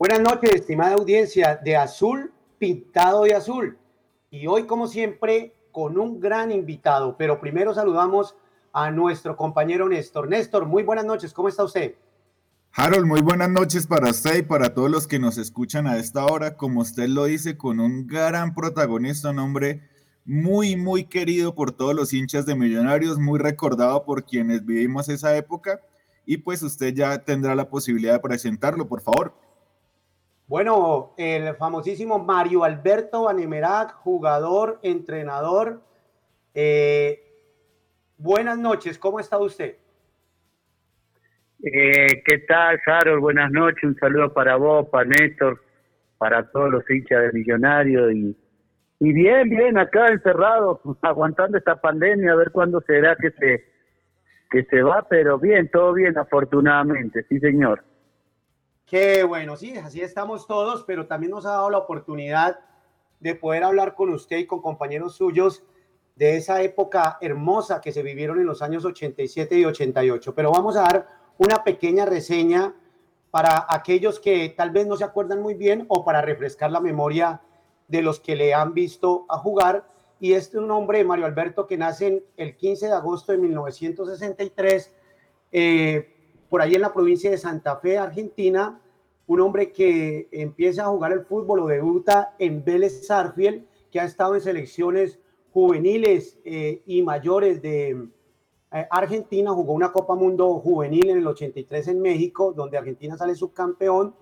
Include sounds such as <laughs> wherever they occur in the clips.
Buenas noches, estimada audiencia de Azul Pintado de Azul. Y hoy, como siempre, con un gran invitado. Pero primero saludamos a nuestro compañero Néstor. Néstor, muy buenas noches, ¿cómo está usted? Harold, muy buenas noches para usted y para todos los que nos escuchan a esta hora. Como usted lo dice, con un gran protagonista, un hombre muy, muy querido por todos los hinchas de Millonarios, muy recordado por quienes vivimos esa época. Y pues usted ya tendrá la posibilidad de presentarlo, por favor. Bueno, el famosísimo Mario Alberto Banemerac, jugador, entrenador. Eh, buenas noches, ¿cómo está usted? Eh, ¿Qué tal, Harold? Buenas noches, un saludo para vos, para Néstor, para todos los hinchas de Millonario y, y bien, bien, acá encerrado, <laughs> aguantando esta pandemia, a ver cuándo será que se, que se va, pero bien, todo bien, afortunadamente, sí, señor. Qué bueno, sí, así estamos todos, pero también nos ha dado la oportunidad de poder hablar con usted y con compañeros suyos de esa época hermosa que se vivieron en los años 87 y 88. Pero vamos a dar una pequeña reseña para aquellos que tal vez no se acuerdan muy bien o para refrescar la memoria de los que le han visto a jugar. Y este es un hombre, Mario Alberto, que nace el 15 de agosto de 1963. Eh, por ahí en la provincia de Santa Fe, Argentina, un hombre que empieza a jugar el fútbol o debuta en Vélez Sarfield, que ha estado en selecciones juveniles eh, y mayores de eh, Argentina, jugó una Copa Mundo juvenil en el 83 en México, donde Argentina sale subcampeón,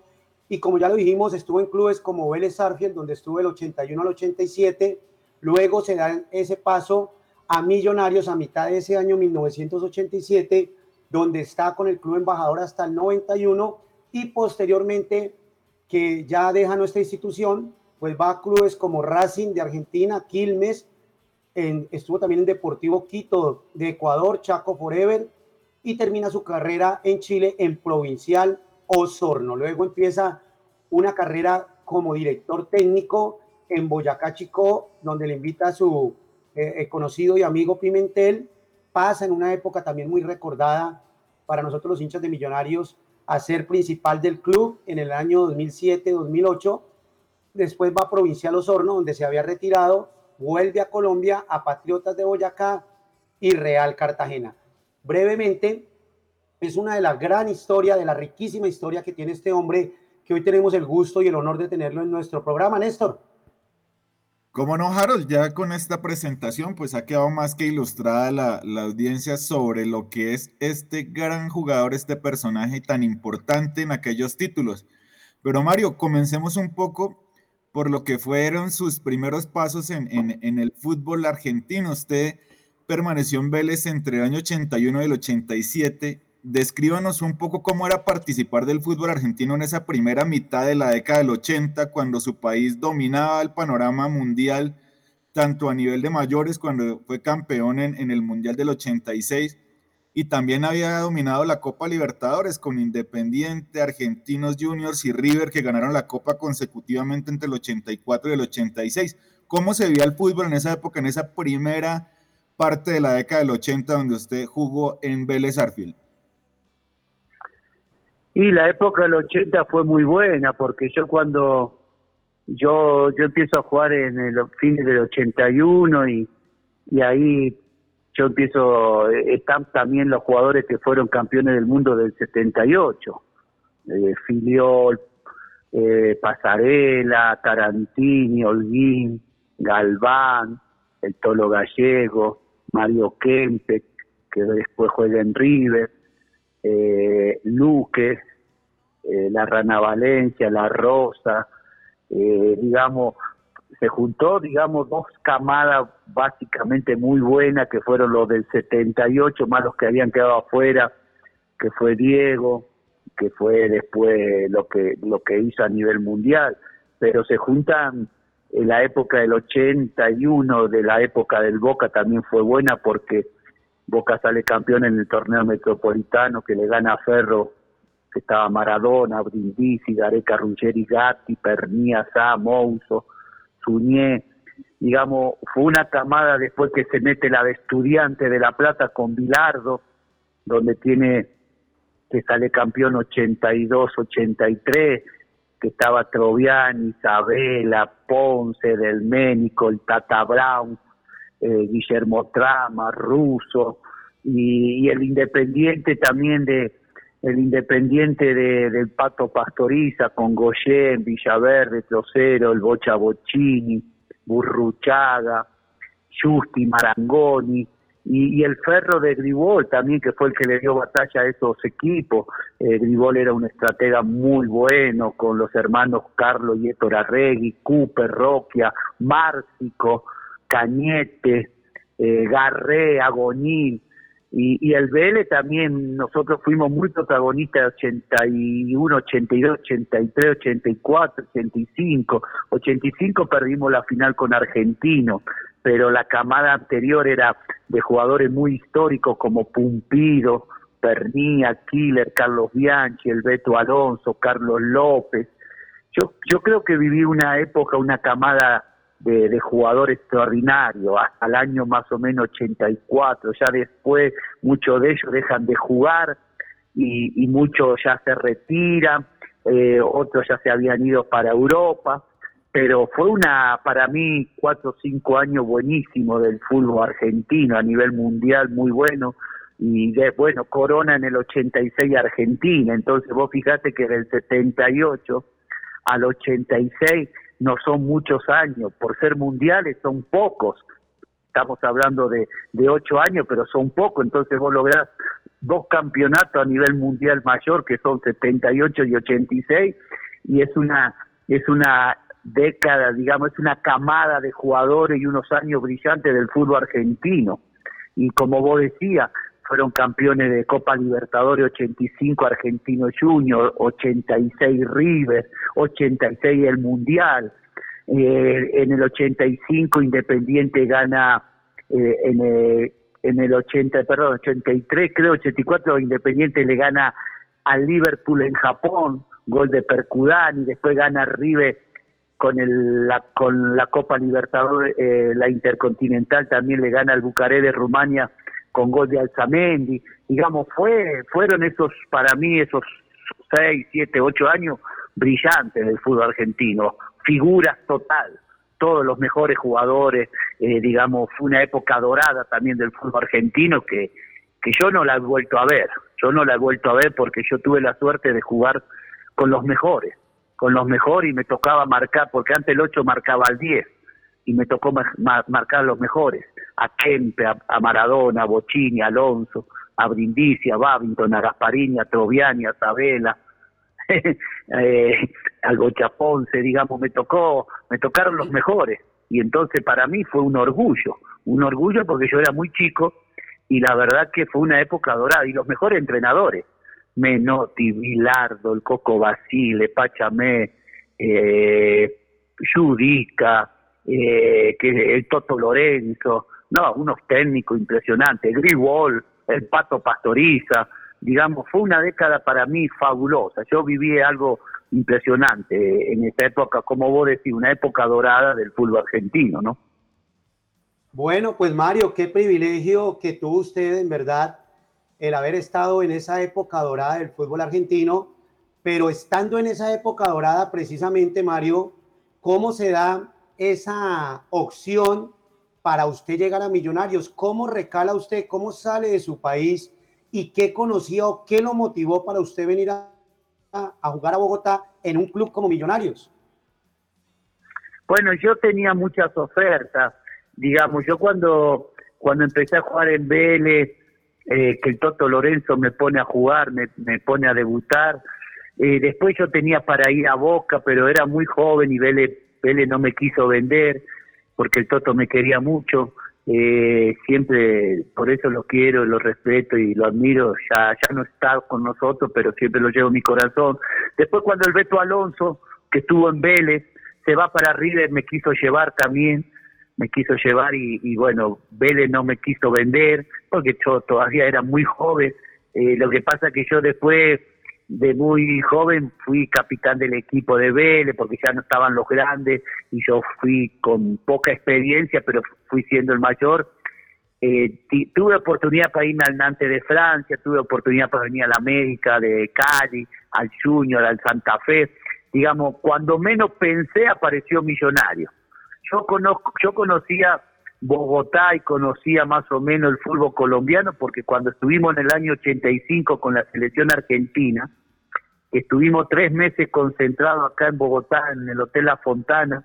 y como ya lo dijimos, estuvo en clubes como Vélez Sarfield, donde estuvo del 81 al 87, luego se da ese paso a Millonarios a mitad de ese año 1987, donde está con el club embajador hasta el 91 y posteriormente que ya deja nuestra institución, pues va a clubes como Racing de Argentina, Quilmes, estuvo también en Deportivo Quito de Ecuador, Chaco Forever y termina su carrera en Chile en Provincial Osorno. Luego empieza una carrera como director técnico en Boyacá Chico, donde le invita a su eh, conocido y amigo Pimentel pasa en una época también muy recordada para nosotros los hinchas de Millonarios a ser principal del club en el año 2007-2008. Después va a Provincial Osorno, donde se había retirado, vuelve a Colombia, a Patriotas de Boyacá y Real Cartagena. Brevemente, es una de las gran historias, de la riquísima historia que tiene este hombre, que hoy tenemos el gusto y el honor de tenerlo en nuestro programa. Néstor. Como no, Harold, ya con esta presentación, pues ha quedado más que ilustrada la, la, audiencia sobre lo que es este gran jugador, este personaje tan importante en aquellos títulos. Pero Mario, comencemos un poco por lo que fueron sus primeros pasos en, en, el fútbol argentino. Usted permaneció en Vélez entre el año 81 y el 87 descríbanos un poco cómo era participar del fútbol argentino en esa primera mitad de la década del 80, cuando su país dominaba el panorama mundial, tanto a nivel de mayores, cuando fue campeón en, el Mundial del 86, y también había dominado la Copa Libertadores con Independiente, Argentinos Juniors y River, que ganaron la Copa consecutivamente entre el 84 y el 86. ¿Cómo se veía el fútbol en esa época, en esa primera parte de la década del 80, donde usted jugó en Vélez Arfield? Y la época del 80 fue muy buena porque yo cuando yo yo empiezo a jugar en el fines del 81 y, y ahí yo empiezo, están también los jugadores que fueron campeones del mundo del 78, eh, Filiol, eh, Pasarela, Tarantini, Holguín, Galván, el Tolo Gallego, Mario Kempe, que después juega en River, eh, Luque, eh, la Rana Valencia, la Rosa, eh, digamos, se juntó, digamos, dos camadas básicamente muy buenas, que fueron los del 78, más los que habían quedado afuera, que fue Diego, que fue después lo que, lo que hizo a nivel mundial, pero se juntan en la época del 81, de la época del Boca también fue buena porque Boca sale campeón en el torneo metropolitano que le gana a Ferro, que estaba Maradona, Brindisi, Gareca, Ruggeri, Gatti, Pernía, Sá, Mouso, Suñé, digamos, fue una camada después que se mete la de estudiante de La Plata con Bilardo, donde tiene que sale campeón 82, 83, que estaba Troviani, Isabela, Ponce, Del Ménico, el Tata Brown, eh, Guillermo Trama, Russo, y, el Independiente también de el Independiente de, del Pato Pastoriza con Goyen, Villaverde, Trocero, el Bocha Bocini, Burruchaga, Justi, Marangoni, y, el Ferro de Gribol también, que fue el que le dio batalla a esos equipos. Eh, Gribol era un estratega muy bueno, con los hermanos Carlos y Héctor Arregui, Cooper, Roquia, Márcico, Cañete, eh, Garré, Agonil, y, el Vélez también, nosotros fuimos muy protagonistas 81, 82, 83, 84, 85. 85 perdimos la final con Argentino, pero la camada anterior era de jugadores muy históricos como Pumpido, Pernía, Killer, Carlos Bianchi, el Beto Alonso, Carlos López. Yo, yo creo que viví una época, una camada de, jugador extraordinario, hasta el año más o menos 84. Ya después muchos de ellos dejan de jugar y, y muchos ya se retiran, eh, otros ya se habían ido para Europa. Pero fue una, para mí, cuatro o cinco años buenísimo del fútbol argentino a nivel mundial, muy bueno y de, bueno, Corona en el 86 Argentina, entonces vos fijate que del 78 al 86 no son muchos años, por ser mundiales son pocos, estamos hablando de, de ocho años, pero son pocos, entonces vos lográs dos campeonatos a nivel mundial mayor que son 78 y 86 y es una es una década, digamos, es una camada de jugadores y unos años brillantes del fútbol argentino. Y como vos decías, fueron campeones de Copa Libertadores 85 Argentino Junior, 86 River, 86 el Mundial, eh, en el 85 Independiente gana eh, en, el, en el 80, perdón, 83 creo 84 Independiente le gana al Liverpool en Japón, gol de Percudani, después gana River con el, la con la Copa Libertadores, eh, la Intercontinental también le gana al Bucaré de Rumania con gol de Alzamendi, digamos, fue, fueron esos, para mí, esos seis, siete, ocho años brillantes del fútbol argentino, figuras total, todos los mejores jugadores, eh, digamos, fue una época dorada también del fútbol argentino que, que yo no la he vuelto a ver, yo no la he vuelto a ver porque yo tuve la suerte de jugar con los mejores, con los mejores y me tocaba marcar, porque antes el 8 marcaba al 10 y me tocó marcar los mejores a Kempe, a, Maradona, a Bocini, a Alonso, a Brindisi, a Babington, a Gasparini, a Troviani, a Sabela, <laughs> eh, al Bochaponce, digamos, me tocó, me tocaron los mejores. Y entonces para mí fue un orgullo, un orgullo porque yo era muy chico y la verdad que fue una época dorada y los mejores entrenadores, Menotti, Vilardo, el Coco Basile, Pachamé, eh, Judica, eh, que el Toto Lorenzo, no, unos técnicos impresionantes, Gribol, el Pato Pastoriza, digamos, fue una década para mí fabulosa. Yo viví algo impresionante en esta época, como vos decís, una época dorada del fútbol argentino, ¿no? Bueno, pues Mario, qué privilegio que tuvo usted, en verdad, el haber estado en esa época dorada del fútbol argentino, pero estando en esa época dorada, precisamente, Mario, ¿cómo se da esa opción para usted llegar a Millonarios. ¿Cómo recala usted? ¿Cómo sale de su país? ¿Y qué conocía o qué lo motivó para usted venir a, jugar a Bogotá en un club como Millonarios? Bueno, yo tenía muchas ofertas, digamos, yo cuando, cuando empecé a jugar en Vélez, eh, que el Toto Lorenzo me pone a jugar, me, me pone a debutar, eh, después yo tenía para ir a Boca, pero era muy joven y Vélez, Vélez no me quiso vender, porque el Toto me quería mucho, eh, siempre por eso lo quiero, lo respeto y lo admiro, ya, ya no está con nosotros, pero siempre lo llevo en mi corazón. Después cuando el Beto Alonso, que estuvo en Vélez, se va para River, me quiso llevar también, me quiso llevar y, bueno, Vélez no me quiso vender porque yo todavía era muy joven. Eh, lo que pasa que yo después de muy joven fui capitán del equipo de Vélez porque ya no estaban los grandes y yo fui con poca experiencia, pero fui siendo el mayor. Eh, tuve oportunidad para irme al Nantes de Francia, tuve oportunidad para venir a la América de Cali, al Junior, al Santa Fe digamos, cuando menos pensé apareció Millonario. Yo conozco, yo conocía Bogotá y conocía más o menos el fútbol colombiano porque cuando estuvimos en el año 85 con la selección argentina, estuvimos tres meses concentrados acá en Bogotá en el Hotel La Fontana,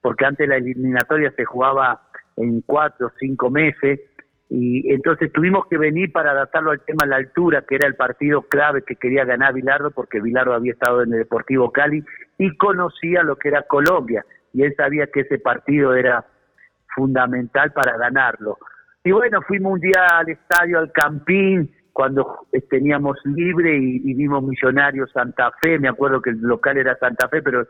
porque antes la eliminatoria se jugaba en cuatro o cinco meses, y entonces tuvimos que venir para adaptarlo al tema de la altura, que era el partido clave que quería ganar Bilardo, porque Bilardo había estado en el Deportivo Cali y conocía lo que era Colombia, y él sabía que ese partido era fundamental para ganarlo. Y bueno, fuimos un día al estadio, al Campín, cuando teníamos libre y, vimos Millonarios Santa Fe, me acuerdo que el local era Santa Fe, pero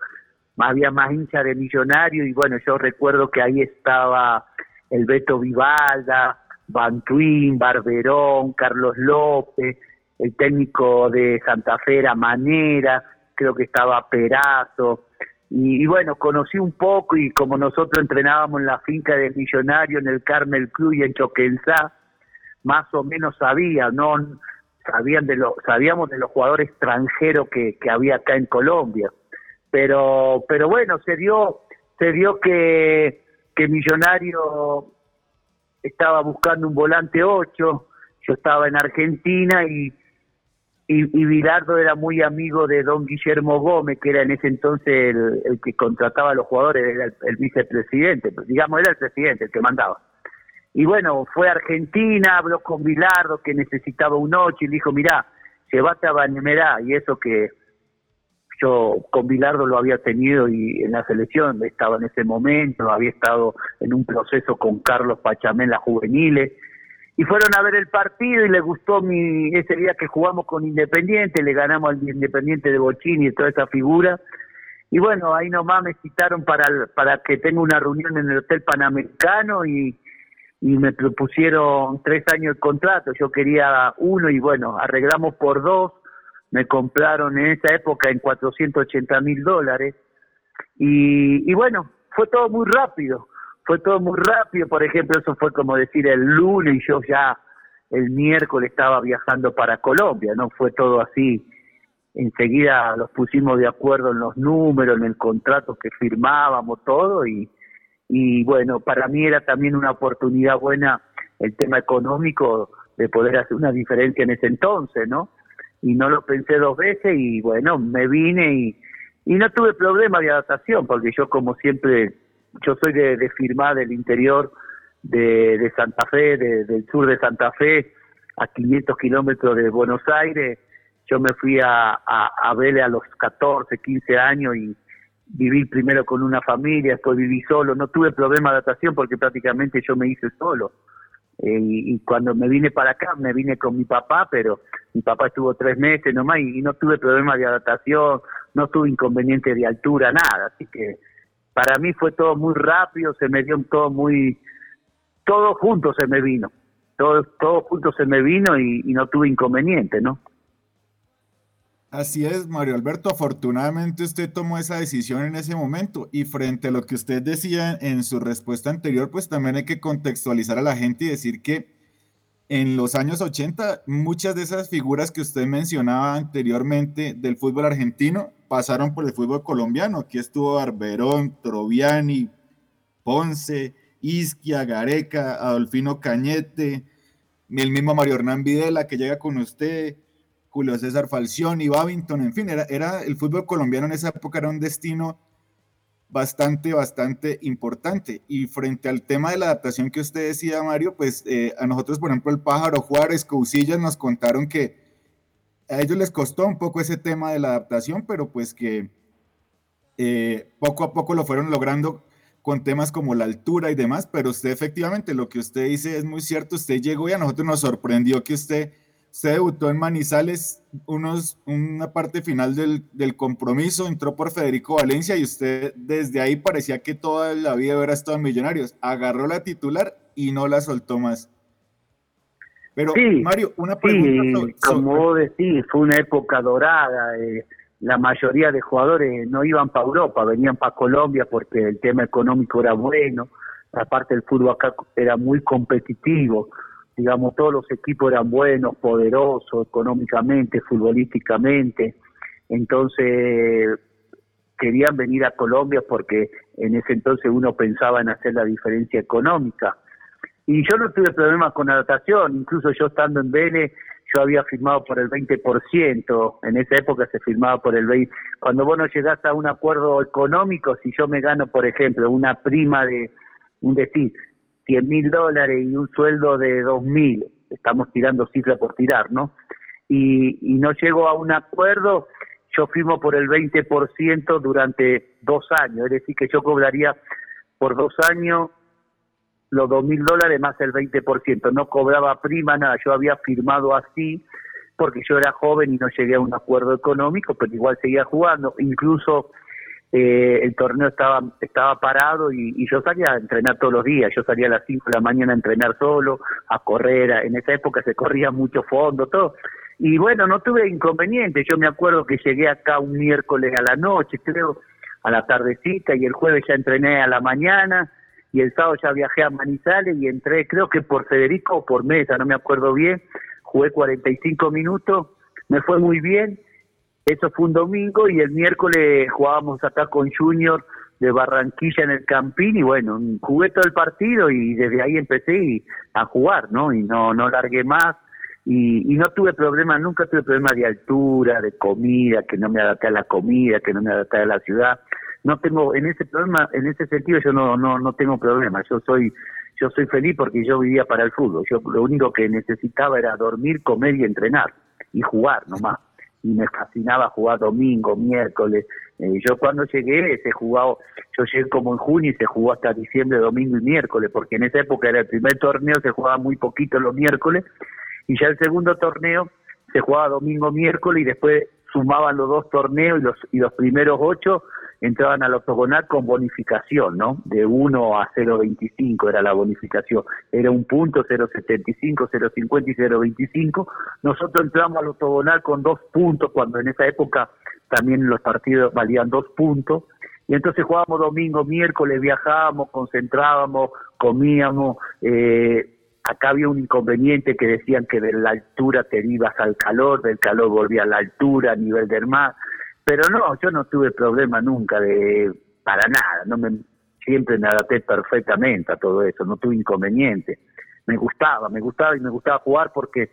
había más hincha de Millonario, y bueno, yo recuerdo que ahí estaba el Beto Vivalda, Bantuín, Barberón, Carlos López, el técnico de Santa Fe era Manera, creo que estaba Perazo, y, bueno, conocí un poco y como nosotros entrenábamos en la finca del Millonario, en el Carmel Club y en Choquenzá, más o menos sabía, no sabían de lo, sabíamos de los jugadores extranjeros que, que había acá en Colombia. Pero, pero bueno, se dio, se dio que, que Millonario estaba buscando un volante 8, yo estaba en Argentina y, y, Bilardo era muy amigo de don Guillermo Gómez, que era en ese entonces el, que contrataba a los jugadores, era el, vicepresidente, digamos, era el presidente el que mandaba. Y bueno, fue a Argentina, habló con Bilardo que necesitaba un 8 y le dijo, mirá, llévate a Banemerá y eso que yo con Bilardo lo había tenido y en la selección estaba en ese momento, había estado en un proceso con Carlos Pachamé en las juveniles y fueron a ver el partido y le gustó mi ese día que jugamos con Independiente, le ganamos al Independiente de Bochini y toda esa figura. Y bueno, ahí nomás me citaron para, para que tenga una reunión en el Hotel Panamericano y, y me propusieron tres años de contrato. Yo quería uno y bueno, arreglamos por dos me compraron en esa época en 480 mil dólares. Y, y bueno, fue todo muy rápido, fue todo muy rápido, por ejemplo, eso fue como decir el lunes y yo ya el miércoles estaba viajando para Colombia, no fue todo así. Enseguida los pusimos de acuerdo en los números, en el contrato que firmábamos, todo, y, bueno, para mí era también una oportunidad buena el tema económico de poder hacer una diferencia en ese entonces, ¿no? y no lo pensé dos veces y bueno, me vine y, y no tuve problema de adaptación porque yo como siempre, yo soy de, de firmar del interior de, de Santa Fe, del sur de Santa Fe, a 500 kilómetros de Buenos Aires, yo me fui a, a, a verle a los 14, 15 años y viví primero con una familia, después viví solo, no tuve problema de adaptación porque prácticamente yo me hice solo. Eh, y, cuando me vine para acá, me vine con mi papá, pero mi papá estuvo tres meses nomás y, no tuve problemas de adaptación, no tuve inconveniente de altura, nada. Así que para mí fue todo muy rápido, se me dio todo muy, todo junto se me vino, todo, todo junto se me vino y, y no tuve inconveniente, ¿no? Así es, Mario Alberto. Afortunadamente usted tomó esa decisión en ese momento y frente a lo que usted decía en su respuesta anterior, pues también hay que contextualizar a la gente y decir que en los años 80 muchas de esas figuras que usted mencionaba anteriormente del fútbol argentino pasaron por el fútbol colombiano. Aquí estuvo Barberón, Troviani, Ponce, Isquia, Gareca, Adolfino Cañete, el mismo Mario Hernán Videla que llega con usted, Julio César Falcioni, Babington, en fin, era, era el fútbol colombiano en esa época era un destino bastante, bastante importante. Y frente al tema de la adaptación que usted decía, Mario, pues eh, a nosotros, por ejemplo, el Pájaro Juárez, Cousillas nos contaron que a ellos les costó un poco ese tema de la adaptación, pero pues que eh, poco a poco lo fueron logrando con temas como la altura y demás, pero usted efectivamente lo que usted dice es muy cierto, usted llegó y a nosotros nos sorprendió que usted se debutó en Manizales, unos, una parte final del, del, compromiso, entró por Federico Valencia y usted desde ahí parecía que toda la vida hubiera estado en Millonarios. Agarró la titular y no la soltó más. Pero, Mario, una pregunta. Sí, como vos decís, fue una época dorada. Eh, la mayoría de jugadores no iban para Europa, venían para Colombia porque el tema económico era bueno. Aparte, el fútbol acá era muy competitivo digamos, todos los equipos eran buenos, poderosos económicamente, futbolísticamente, entonces querían venir a Colombia porque en ese entonces uno pensaba en hacer la diferencia económica. Y yo no tuve problemas con adaptación, incluso yo estando en Vélez, yo había firmado por el 20%, en esa época se firmaba por el 20%. Cuando vos no llegás a un acuerdo económico, si yo me gano, por ejemplo, una prima de, un decir, 100 mil dólares y un sueldo de 2 mil, estamos tirando cifra por tirar, ¿no? Y, no llego a un acuerdo, yo firmo por el 20% durante dos años, es decir, que yo cobraría por dos años los dos mil dólares más el 20%, no cobraba prima, nada, yo había firmado así porque yo era joven y no llegué a un acuerdo económico, pero igual seguía jugando, incluso eh, el torneo estaba estaba parado y, yo salía a entrenar todos los días, yo salía a las 5 de la mañana a entrenar solo, a correr, en esa época se corría mucho fondo, todo. Y bueno, no tuve inconveniente, yo me acuerdo que llegué acá un miércoles a la noche, creo, a la tardecita, y el jueves ya entrené a la mañana, y el sábado ya viajé a Manizales y entré, creo que por Federico o por Mesa, no me acuerdo bien, jugué 45 minutos, me fue muy bien, eso fue un domingo y el miércoles jugábamos acá con Junior de Barranquilla en el Campín y bueno, jugué todo el partido y desde ahí empecé a jugar, ¿no? Y no no largué más y, y no tuve problemas, nunca tuve problemas de altura, de comida, que no me adapté a la comida, que no me adapté a la ciudad. No tengo en ese problema, en ese sentido yo no no no tengo problemas. Yo soy yo soy feliz porque yo vivía para el fútbol. Yo lo único que necesitaba era dormir, comer y entrenar y jugar nomás y me fascinaba jugar domingo, miércoles. Eh, yo cuando llegué, se jugaba, yo llegué como en junio y se jugó hasta diciembre, domingo y miércoles, porque en esa época era el primer torneo, se jugaba muy poquito los miércoles, y ya el segundo torneo se jugaba domingo, miércoles, y después sumaban los dos torneos y los, y los primeros ocho entraban al octogonal con bonificación, ¿no? De 1 a 0.25 era la bonificación. Era un punto, 0.75, 0.50 y 0.25. Nosotros entramos al octogonal con dos puntos, cuando en esa época también los partidos valían dos puntos. Y entonces jugábamos domingo, miércoles, viajábamos, concentrábamos, comíamos. Eh, acá había un inconveniente que decían que de la altura te ibas al calor, del calor volvía a la altura, a nivel del mar. Pero no, yo no tuve problema nunca de para nada, no me siempre me adapté perfectamente a todo eso, no tuve inconveniente. Me gustaba, me gustaba y me gustaba jugar porque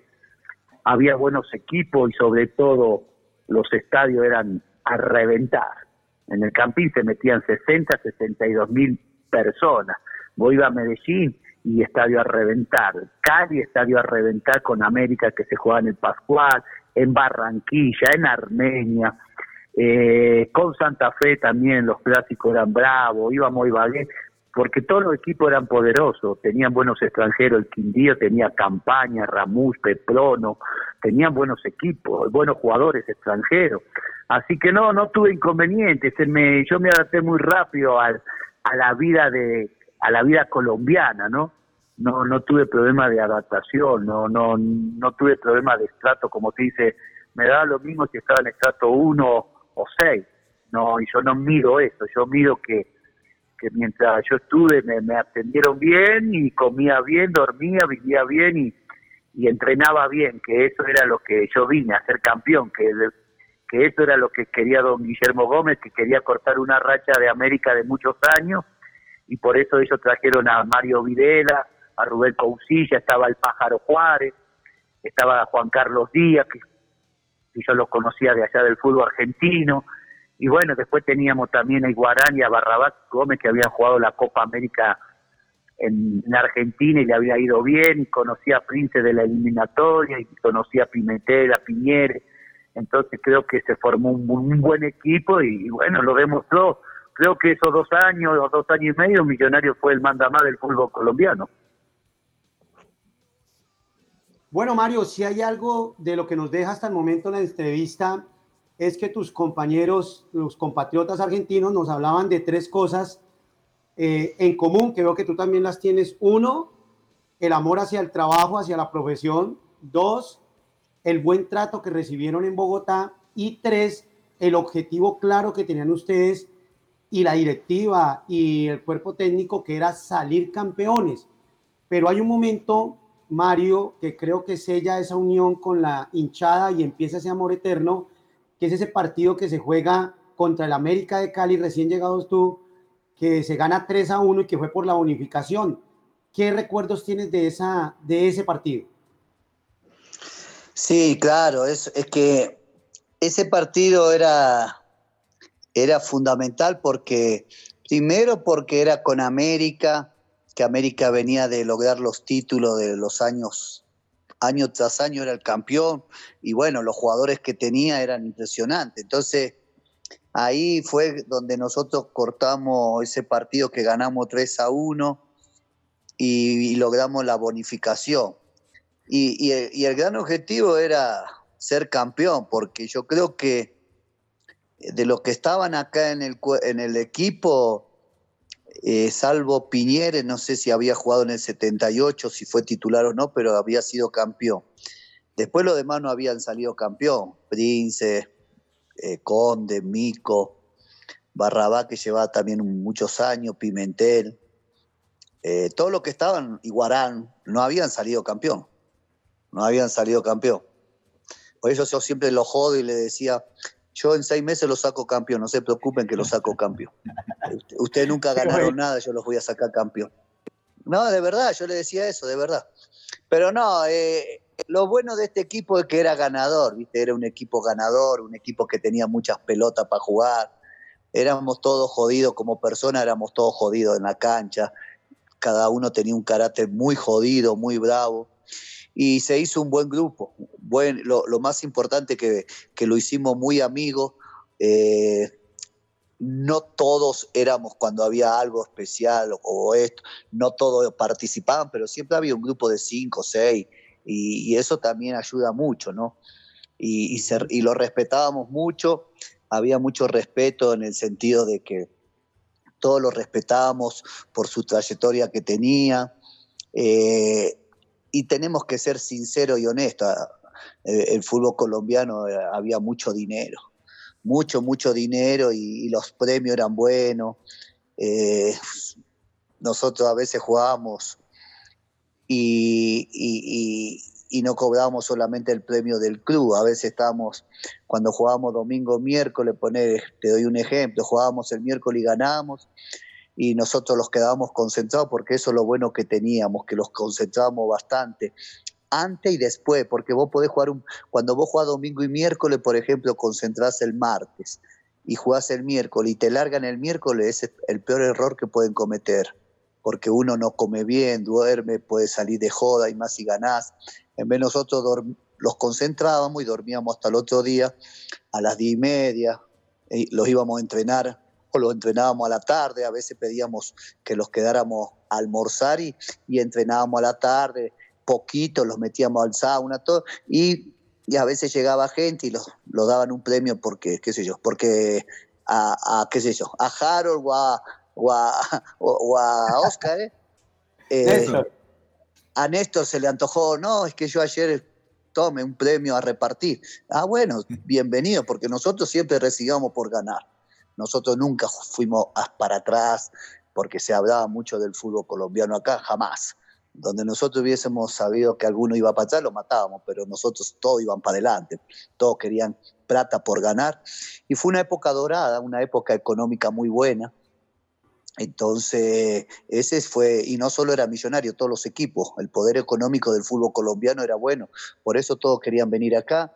había buenos equipos y sobre todo los estadios eran a reventar. En el Campín se metían 60, 62 mil personas. Voy a Medellín y estadio a reventar. Cali, estadio a reventar con América que se jugaba en el Pascual, en Barranquilla, en Armenia. Eh, con Santa Fe también los clásicos eran bravos, íbamos y bien, porque todos los equipos eran poderosos, tenían buenos extranjeros, el Quindío tenía Campaña, Ramús, Peprono, tenían buenos equipos, buenos jugadores extranjeros. Así que no, no tuve inconvenientes, yo me adapté muy rápido a, a la vida de, a la vida colombiana, ¿no? No, no tuve problema de adaptación, no, no, no tuve problema de estrato, como se dice, me da lo mismo si estaba en estrato 1 o seis. No, y yo no miro eso, yo miro que, que mientras yo estuve me, me atendieron bien y comía bien, dormía, vivía bien y, y entrenaba bien, que eso era lo que yo vine a ser campeón, que, que eso era lo que quería don Guillermo Gómez, que quería cortar una racha de América de muchos años y por eso ellos trajeron a Mario Videla, a Rubén Cousilla, estaba el Pájaro Juárez, estaba Juan Carlos Díaz, que, yo los conocía de allá del fútbol argentino, y bueno, después teníamos también a Iguarán y a Barrabás Gómez que habían jugado la Copa América en, Argentina y le había ido bien, y conocía a Prince de la eliminatoria, y conocía a Pimentel, a Piñere, entonces creo que se formó un, buen equipo y, bueno, lo demostró. Creo que esos dos años o dos años y medio, Millonario fue el mandamás del fútbol colombiano. Bueno, Mario, si hay algo de lo que nos deja hasta el momento en la entrevista, es que tus compañeros, los compatriotas argentinos, nos hablaban de tres cosas eh, en común, que veo que tú también las tienes. Uno, el amor hacia el trabajo, hacia la profesión. Dos, el buen trato que recibieron en Bogotá. Y tres, el objetivo claro que tenían ustedes y la directiva y el cuerpo técnico, que era salir campeones. Pero hay un momento, Mario, que creo que sella esa unión con la hinchada y empieza ese amor eterno, que es ese partido que se juega contra el América de Cali, recién llegados tú, que se gana 3 a 1 y que fue por la bonificación. ¿Qué recuerdos tienes de, esa, de ese partido? Sí, claro, es, es que ese partido era, era fundamental porque, primero porque era con América, que América venía de lograr los títulos de los años, año tras año era el campeón, y bueno, los jugadores que tenía eran impresionantes. Entonces, Ahí fue donde nosotros cortamos ese partido que ganamos 3 a 1 y, logramos la bonificación. Y, el, gran objetivo era ser campeón, porque yo creo que de los que estaban acá en el, en el equipo, eh, salvo Piñeres, no sé si había jugado en el 78, si fue titular o no, pero había sido campeón. Después los demás no habían salido campeón. Prince, eh, Conde, Mico, Barrabá, que llevaba también muchos años, Pimentel, eh, todo lo que estaban, Iguarán, no habían salido campeón. No habían salido campeón. Por eso yo siempre lo jodo y le decía, yo en seis meses lo saco campeón, no se preocupen que lo saco campeón. Ustedes nunca ganaron <laughs> nada, yo los voy a sacar campeón. No, de verdad, yo le decía eso, de verdad. Pero no, eh, lo bueno de este equipo es que era ganador, ¿viste? Era un equipo ganador, un equipo que tenía muchas pelotas para jugar. Éramos todos jodidos como personas, éramos todos jodidos en la cancha. Cada uno tenía un carácter muy jodido, muy bravo. Y se hizo un buen grupo. Buen, lo, más importante que, que lo hicimos muy amigos. Eh, no todos éramos cuando había algo especial o, esto, no todos participaban, pero siempre había un grupo de cinco seis y, eso también ayuda mucho, ¿no? Y, y, lo respetábamos mucho, había mucho respeto en el sentido de que todos lo respetábamos por su trayectoria que tenía. Eh, y tenemos que ser sinceros y honestos. Eh, el fútbol colombiano eh, había mucho dinero, mucho, mucho dinero y, los premios eran buenos. nosotros a veces jugábamos y, no cobrábamos solamente el premio del club. A veces estábamos, cuando jugábamos domingo, miércoles, te doy un ejemplo, jugábamos el miércoles y ganábamos y nosotros los quedábamos concentrados porque eso es lo bueno que teníamos, que los concentrábamos bastante antes y después, porque vos podés jugar un, cuando vos jugás domingo y miércoles, por ejemplo, concentrás el martes y jugás el miércoles y te largan el miércoles, es el peor error que pueden cometer porque uno no come bien, duerme, puede salir de joda y más si ganás. En vez nosotros los concentrábamos y dormíamos hasta el otro día a las diez y media, y los íbamos a entrenar o los entrenábamos a la tarde, a veces pedíamos que los quedáramos a almorzar y, entrenábamos a la tarde, poquito, los metíamos al sauna, todo, y, a veces llegaba gente y los, daban un premio porque, qué sé yo, porque a, a qué sé yo, a Harold o a, o a, <laughs> Oscar, ¿eh? <laughs> Eh, a Néstor se le antojó, no, es que yo ayer tome un premio a repartir. Ah, bueno, bienvenido, porque nosotros siempre recibíamos por ganar. Nosotros nunca fuimos para atrás, porque se hablaba mucho del fútbol colombiano acá, jamás. Donde nosotros hubiésemos sabido que alguno iba para atrás, lo matábamos, pero nosotros todos iban para adelante, todos querían plata por ganar. Y fue una época dorada, una época económica muy buena, Entonces, ese fue, y no solo era millonario, todos los equipos, el poder económico del fútbol colombiano era bueno, por eso todos querían venir acá,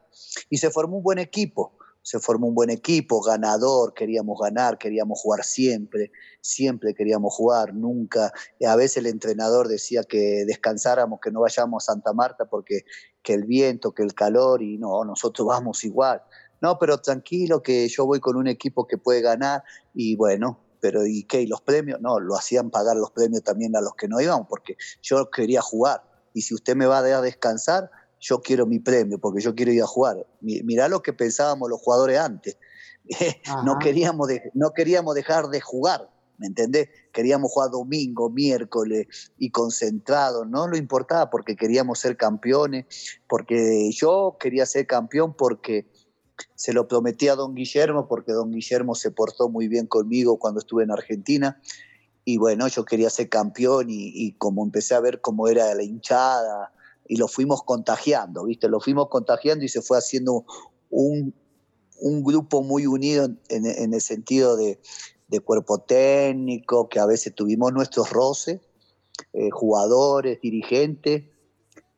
y se formó un buen equipo, se formó un buen equipo, ganador, queríamos ganar, queríamos jugar siempre, siempre queríamos jugar, nunca, a veces el entrenador decía que descansáramos, que no vayamos a Santa Marta porque que el viento, que el calor, y no, nosotros vamos igual. No, pero tranquilo que yo voy con un equipo que puede ganar y bueno, pero ¿y qué? ¿Y los premios? No, lo hacían pagar los premios también a los que no iban, porque yo quería jugar. Y si usted me va a descansar, yo quiero mi premio, porque yo quiero ir a jugar. Mirá lo que pensábamos los jugadores antes. <laughs> no, queríamos no queríamos dejar de jugar, ¿me entendés? Queríamos jugar domingo, miércoles y concentrado, no lo importaba porque queríamos ser campeones, porque yo quería ser campeón porque se lo prometí a don Guillermo porque don Guillermo se portó muy bien conmigo cuando estuve en Argentina. Y bueno, yo quería ser campeón y, como empecé a ver cómo era la hinchada y lo fuimos contagiando, ¿viste? Lo fuimos contagiando y se fue haciendo un, grupo muy unido en, el sentido de, cuerpo técnico, que a veces tuvimos nuestros roces, eh, jugadores, dirigentes,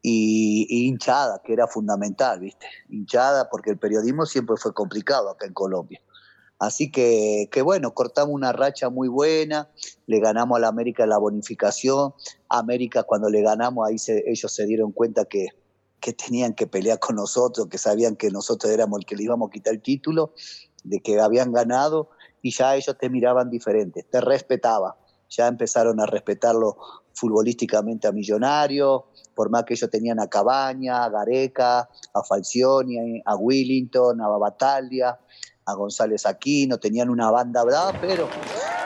y, hinchada, que era fundamental, ¿viste? Hinchada, porque el periodismo siempre fue complicado acá en Colombia. Así que, bueno, cortamos una racha muy buena, le ganamos a la América la bonificación. América cuando le ganamos, ahí ellos se dieron cuenta que, que tenían que pelear con nosotros, que sabían que nosotros éramos el que le íbamos a quitar el título, de que habían ganado, y ya ellos te miraban diferente, te respetaban. Ya empezaron a respetarlo futbolísticamente a Millonario, por más que ellos tenían a Cabaña, a Gareca, a Falcioni, a Willington, a Bataglia, a González Aquino, tenían una banda brava, pero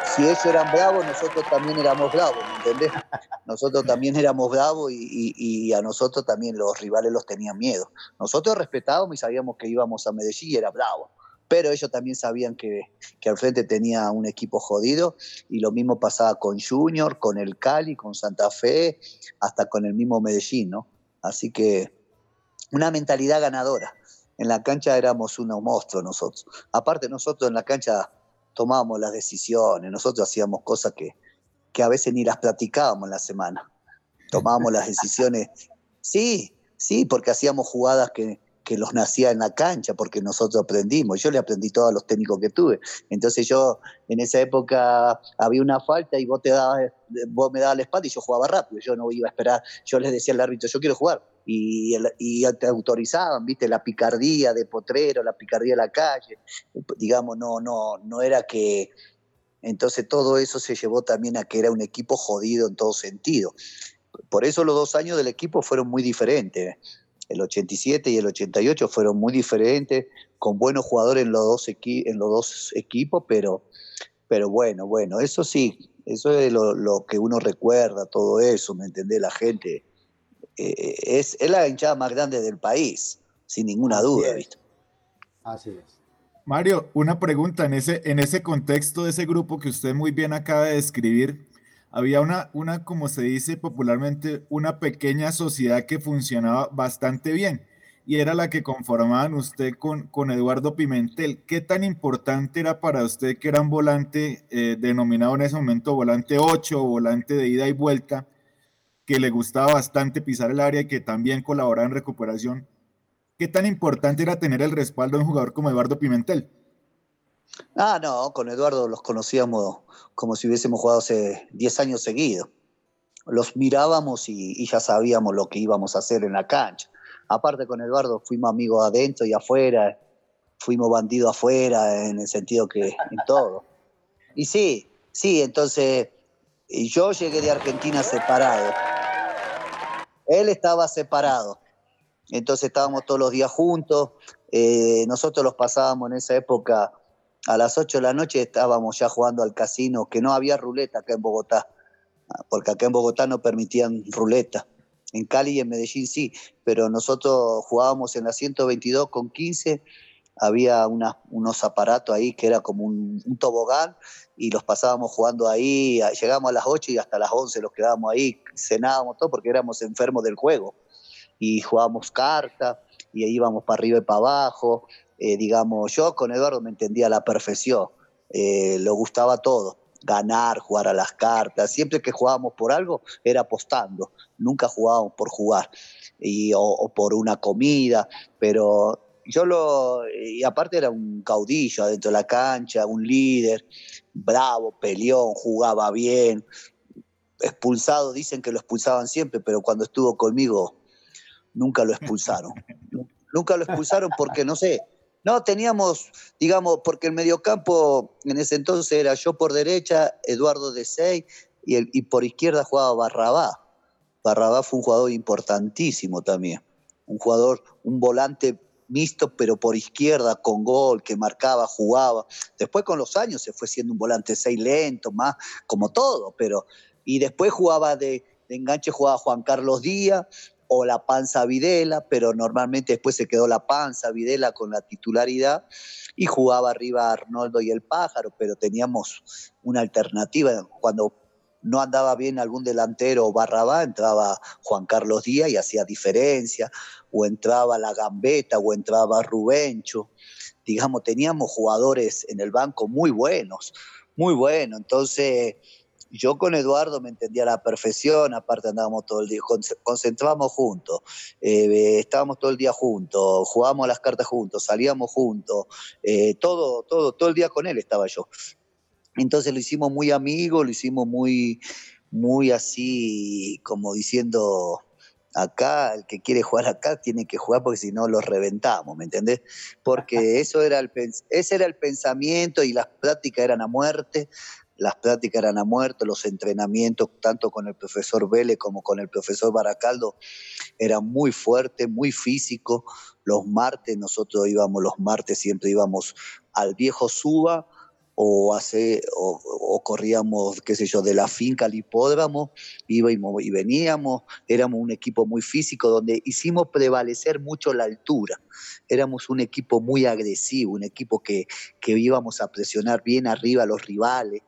si ellos eran bravos, nosotros también éramos bravos, ¿me entendés? <laughs> Nosotros también éramos bravos y, y, a nosotros también los rivales los tenían miedo. Nosotros respetábamos y sabíamos que íbamos a Medellín y era bravo pero ellos también sabían que, al frente tenía un equipo jodido y lo mismo pasaba con Junior, con el Cali, con Santa Fe, hasta con el mismo Medellín, ¿no? Así que una mentalidad ganadora. En la cancha éramos unos monstruos nosotros. Aparte nosotros en la cancha tomábamos las decisiones, nosotros hacíamos cosas que, que a veces ni las platicábamos en la semana. Tomábamos las decisiones, sí, sí, porque hacíamos jugadas que, que los nacía en la cancha, porque nosotros aprendimos. Yo le aprendí todos los técnicos que tuve. Entonces yo, en esa época, había una falta y vos, te dabas, vos me dabas la espalda y yo jugaba rápido. Yo no iba a esperar. Yo les decía al árbitro, yo quiero jugar. Y, te autorizaban, viste, la picardía de potrero, la picardía de la calle. Digamos, no, no, no era que... Entonces todo eso se llevó también a que era un equipo jodido en todo sentido. Por eso los dos años del equipo fueron muy diferentes el 87 y el 88 fueron muy diferentes, con buenos jugadores en los dos, equipos, pero, pero bueno, bueno, eso sí, eso es lo, que uno recuerda, todo eso, ¿me entendés? La gente eh, es, es, la hinchada más grande del país, sin ninguna duda, ¿viste? Así es. Mario, una pregunta en ese, en ese contexto de ese grupo que usted muy bien acaba de describir, había una, una, como se dice popularmente, una pequeña sociedad que funcionaba bastante bien y era la que conformaban usted con, con Eduardo Pimentel. ¿Qué tan importante era para usted que era un volante eh, denominado en ese momento volante 8 o volante de ida y vuelta, que le gustaba bastante pisar el área y que también colaboraba en recuperación? ¿Qué tan importante era tener el respaldo de un jugador como Eduardo Pimentel? Ah, no, con Eduardo los conocíamos como si hubiésemos jugado hace 10 años seguidos. Los mirábamos y, ya sabíamos lo que íbamos a hacer en la cancha. Aparte con Eduardo fuimos amigos adentro y afuera, fuimos bandidos afuera en el sentido que en todo. Y sí, sí, entonces yo llegué de Argentina separado. Él estaba separado. Entonces estábamos todos los días juntos. Eh, nosotros los pasábamos en esa época a las 8 de la noche estábamos ya jugando al casino, que no había ruleta acá en Bogotá, porque acá en Bogotá no permitían ruleta. En Cali y en Medellín sí, pero nosotros jugábamos en la 122 con 15, había unos aparatos ahí que era como un, tobogán y los pasábamos jugando ahí, llegamos a las 8 y hasta las 11 los quedábamos ahí, cenábamos todo porque éramos enfermos del juego y jugábamos carta y íbamos para arriba y para abajo, eh, digamos, yo con Eduardo me entendía a la perfección, eh, lo gustaba todo. ganar, jugar a las cartas. Siempre que jugábamos por algo era apostando, nunca jugábamos por jugar y, o, por una comida, pero yo lo, y aparte era un caudillo adentro de la cancha, un líder, bravo, peleón, jugaba bien, expulsado, dicen que lo expulsaban siempre, pero cuando estuvo conmigo nunca lo expulsaron. <laughs> nunca lo expulsaron porque, no sé, no, teníamos, digamos, porque el mediocampo en ese entonces era yo por derecha, Eduardo de Sey, y, el, y por izquierda jugaba Barrabá. Barrabá fue un jugador importantísimo también. Un jugador, un volante mixto, pero por izquierda, con gol, que marcaba, jugaba. Después con los años se fue siendo un volante 6 lento, más como todo, pero... Y después jugaba de, enganche, jugaba Juan Carlos Díaz, o la panza Videla, pero normalmente después se quedó la panza Videla con la titularidad y jugaba arriba Arnoldo y el pájaro, pero teníamos una alternativa. Cuando no andaba bien algún delantero o Barrabá, entraba Juan Carlos Díaz y hacía diferencia, o entraba la Gambeta, o entraba Rubencho. Digamos, teníamos jugadores en el banco muy buenos, muy buenos. Entonces, yo con Eduardo me entendía a la perfección, aparte andábamos todo el día, concentrábamos juntos, eh, estábamos todo el día juntos, jugábamos las cartas juntos, salíamos juntos, eh, todo, todo, todo el día con él estaba yo. Entonces lo hicimos muy amigo, lo hicimos muy, muy así, como diciendo, acá, el que quiere jugar acá tiene que jugar porque si no los reventamos, ¿me entendés? Porque eso era el, ese era el pensamiento y las prácticas eran a muerte, las prácticas eran a muerte, los entrenamientos, tanto con el profesor Vélez como con el profesor Baracaldo, eran muy fuertes, muy físicos. Los martes, nosotros íbamos, los martes siempre íbamos al viejo Suba o, hace, o, corríamos, qué sé yo, de la finca al hipódromo, íbamos y veníamos, éramos un equipo muy físico donde hicimos prevalecer mucho la altura, éramos un equipo muy agresivo, un equipo que, que íbamos a presionar bien arriba a los rivales.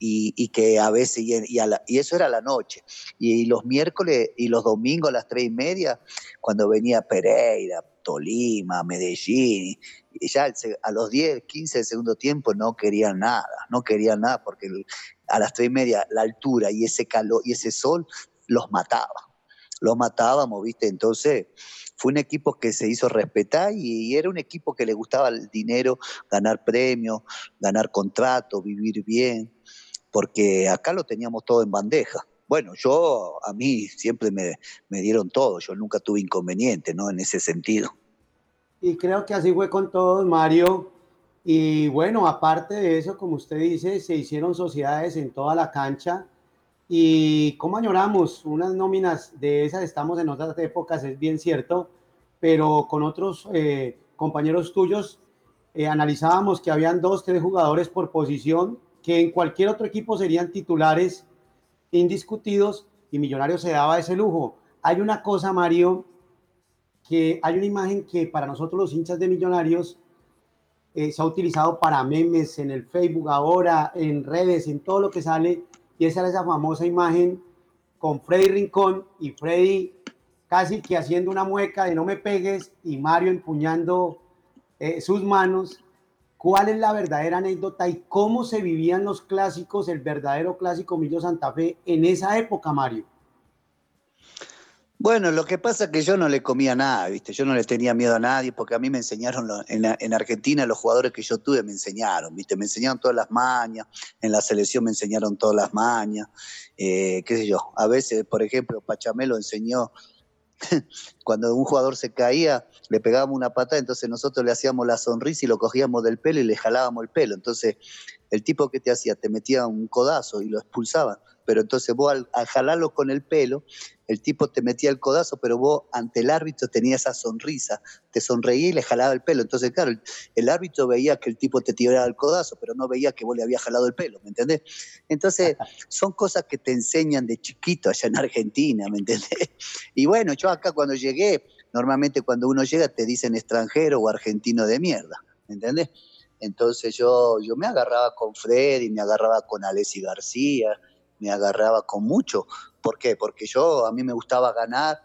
Y, que a veces, y, y, eso era la noche. Y, los miércoles y los domingos a las tres y media, cuando venía Pereira, Tolima, Medellín, y ya a los 10, 15 del segundo tiempo no querían nada, no querían nada porque a las tres y media la altura y ese calor y ese sol los mataba, los matábamos, ¿viste? Entonces fue un equipo que se hizo respetar y, era un equipo que le gustaba el dinero, ganar premios, ganar contratos, vivir bien, porque acá lo teníamos todo en bandeja. Bueno, yo, a mí siempre me, me dieron todo, yo nunca tuve inconveniente, ¿no? En ese sentido. Y creo que así fue con todos, Mario. Y bueno, aparte de eso, como usted dice, se hicieron sociedades en toda la cancha. Y cómo añoramos unas nóminas de esas, estamos en otras épocas, es bien cierto, pero con otros eh, compañeros tuyos eh, analizábamos que habían dos, tres jugadores por posición que en cualquier otro equipo serían titulares indiscutidos y Millonarios se daba ese lujo. Hay una cosa, Mario, que hay una imagen que para nosotros los hinchas de Millonarios eh, se ha utilizado para memes en el Facebook ahora, en redes, en todo lo que sale, y esa es esa famosa imagen con Freddy Rincón y Freddy casi que haciendo una mueca de no me pegues y Mario empuñando eh, sus manos. ¿Cuál es la verdadera anécdota y cómo se vivían los clásicos, el verdadero clásico Millo Santa Fe en esa época, Mario? Bueno, lo que pasa es que yo no le comía nada, ¿viste? Yo no le tenía miedo a nadie porque a mí me enseñaron, en, Argentina los jugadores que yo tuve me enseñaron, ¿viste? Me enseñaron todas las mañas, en la selección me enseñaron todas las mañas, eh, qué sé yo. A veces, por ejemplo, Pachamelo enseñó, <laughs> cuando un jugador se caía, le pegábamos una patada, entonces nosotros le hacíamos la sonrisa y lo cogíamos del pelo y le jalábamos el pelo. Entonces, el tipo que te hacía, te metía un codazo y lo expulsaban pero entonces vos al, jalarlo con el pelo, el tipo te metía el codazo, pero vos ante el árbitro tenías esa sonrisa, te sonreía y le jalaba el pelo. Entonces, claro, el, árbitro veía que el tipo te tiraba el codazo, pero no veía que vos le habías jalado el pelo, ¿me entendés? Entonces, <laughs> son cosas que te enseñan de chiquito allá en Argentina, ¿me entendés? Y bueno, yo acá cuando llegué, normalmente cuando uno llega te dicen extranjero o argentino de mierda, ¿me entendés? Entonces yo, yo me agarraba con Freddy, me agarraba con Alessi García, me agarraba con mucho. ¿Por qué? Porque yo, a mí me gustaba ganar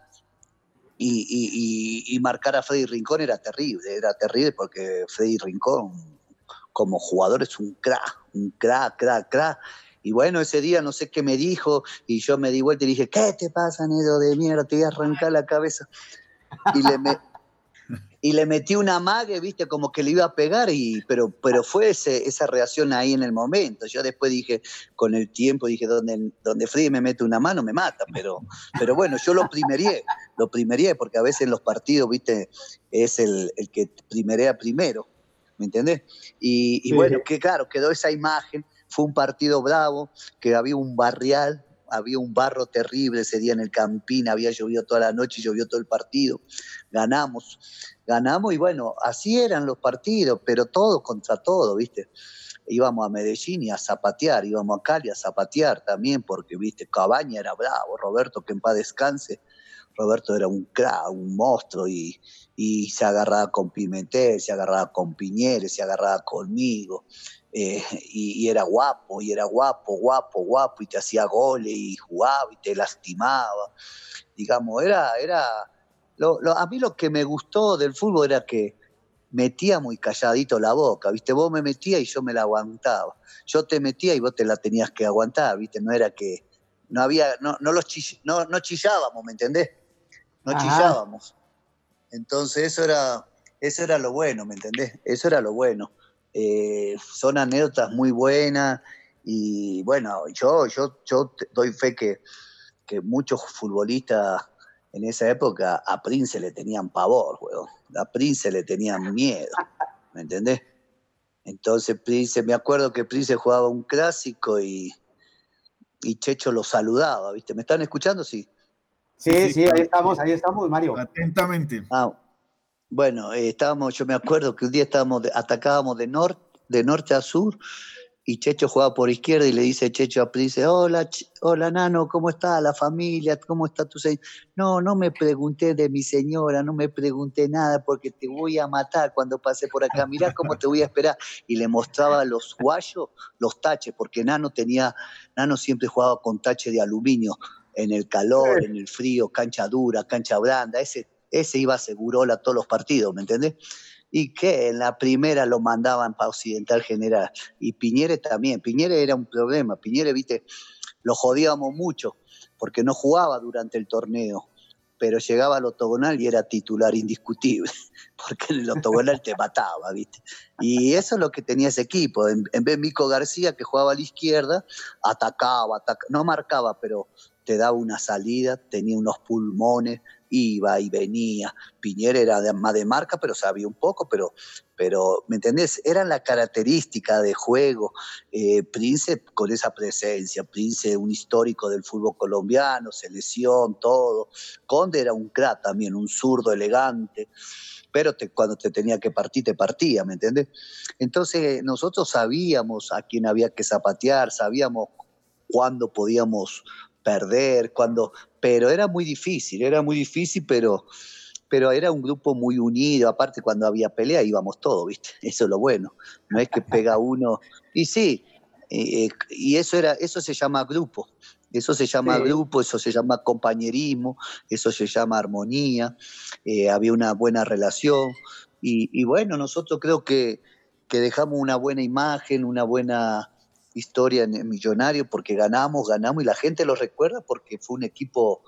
y, marcar a Freddy Rincón era terrible, era terrible porque Freddy Rincón, como jugador es un crack, un crack, crack, crack. Y bueno, ese día no sé qué me dijo y yo me di vuelta y dije, ¿qué te pasa, Nedo de mierda? Te voy a arrancar la cabeza. Y le, me, y le metí una mague, viste, como que le iba a pegar, y, pero, pero fue esa reacción ahí en el momento. Yo después dije, con el tiempo, dije, donde, donde Freddy me mete una mano, me mata, pero, pero bueno, yo lo primerié, lo primerié, porque a veces en los partidos, viste, es el, el que primerea primero, ¿me entendés? Y, y bueno, que claro, quedó esa imagen fue un partido bravo, que había un barrial, había un barro terrible ese día en el Campín, había llovido toda la noche y llovió todo el partido. Ganamos, ganamos y bueno, así eran los partidos, pero todo contra todo, ¿viste? Íbamos a Medellín y a zapatear, íbamos a Cali a zapatear también, porque, ¿viste? Cabaña era bravo, Roberto, que en paz descanse. Roberto era un crack, un monstruo y, y se agarraba con Pimentel, se agarraba con Piñeres, se agarraba conmigo. Eh, y, era guapo, y era guapo, guapo, guapo, y te hacía goles y jugaba y te lastimaba. Digamos, era, era, a mí lo que me gustó del fútbol era que metía muy calladito la boca, ¿viste? Vos me metías y yo me la aguantaba. Yo te metía y vos te la tenías que aguantar, ¿viste? No era que, no había, no, no, los no, no chillábamos, ¿me entendés? No chillábamos. Entonces eso era, eso era lo bueno, ¿me entendés? Eso era lo bueno. Eh, son anécdotas muy buenas y bueno, yo, yo, yo doy fe que, que muchos futbolistas en esa época a Prince le tenían pavor, weón. A Prince le tenían miedo, ¿me entendés? Entonces Prince, me acuerdo que Prince jugaba un clásico y, y Checho lo saludaba, ¿viste? ¿Me están escuchando? Sí. Sí, sí, ahí estamos, ahí estamos, Mario. Atentamente. Ah, bueno, eh, estábamos, yo me acuerdo que un día estábamos, atacábamos de, norte de norte a sur y Checho jugaba por izquierda y le dice Checho a Prince, hola, hola Nano, ¿cómo está la familia? ¿Cómo está tu señora? No, no me pregunté de mi señora, no me pregunté nada porque te voy a matar cuando pase por acá, mirá cómo te voy a esperar. Y le mostraba los guayos, los taches, porque Nano tenía, Nano siempre jugaba con tache de aluminio, en el calor, en el frío, cancha dura, cancha blanda, ese ese iba seguro a todos los partidos, ¿me entendés? Y que en la primera lo mandaban para Occidental General. Y Piñere también. Piñere era un problema. Piñere, viste, lo jodíamos mucho porque no jugaba durante el torneo, pero llegaba al octogonal y era titular indiscutible, <laughs> porque en el octogonal te mataba, ¿viste? Y eso es lo que tenía ese equipo. En, vez de Mico García, que jugaba a la izquierda, atacaba, atacaba, no marcaba, pero te daba una salida, tenía unos pulmones, iba y venía. Piñera era más de marca, pero sabía un poco, pero, pero ¿me entendés? Eran la característica de juego. Eh, Prince con esa presencia, Prince un histórico del fútbol colombiano, selección, todo. Conde era un crack también, un zurdo elegante pero cuando te tenía que partir, te partía, ¿me entendés? Entonces nosotros sabíamos a quién había que zapatear, sabíamos cuándo podíamos perder, cuando, pero era muy difícil, era muy difícil, pero, pero era un grupo muy unido, aparte cuando había pelea íbamos todos, ¿viste? <laughs> Eso es lo bueno, no es que pega uno, y sí, eh, y eso, era, eso se llama grupo, eso se llama grupo, eso se llama compañerismo, eso se llama armonía, eh, había una buena relación, y, y bueno, nosotros creo que, que dejamos una buena imagen, una buena historia en Millonario porque ganamos, ganamos y la gente lo recuerda porque fue un equipo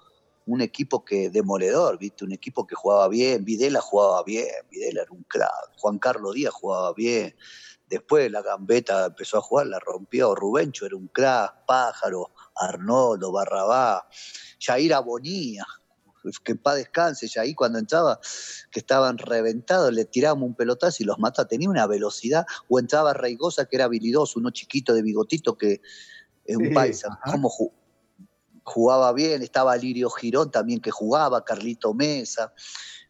un equipo que demoledor, ¿viste? Un equipo que jugaba bien, Videla jugaba bien, Videla era un crack, Juan Carlos Díaz jugaba bien, después la gambeta empezó a jugar, la rompió, Rubencho era un crack, Pájaro, Arnoldo, Barrabá, Jair Abonía, que en paz descanse, ya ahí cuando entraba, que estaban reventados, le tirábamos un pelotazo y los mataba, tenía una velocidad, o entraba Reigosa, que era habilidoso, uno chiquito de bigotito que es un paisa, como jugaba bien, estaba Lirio Girón también que jugaba, Carlito Mesa,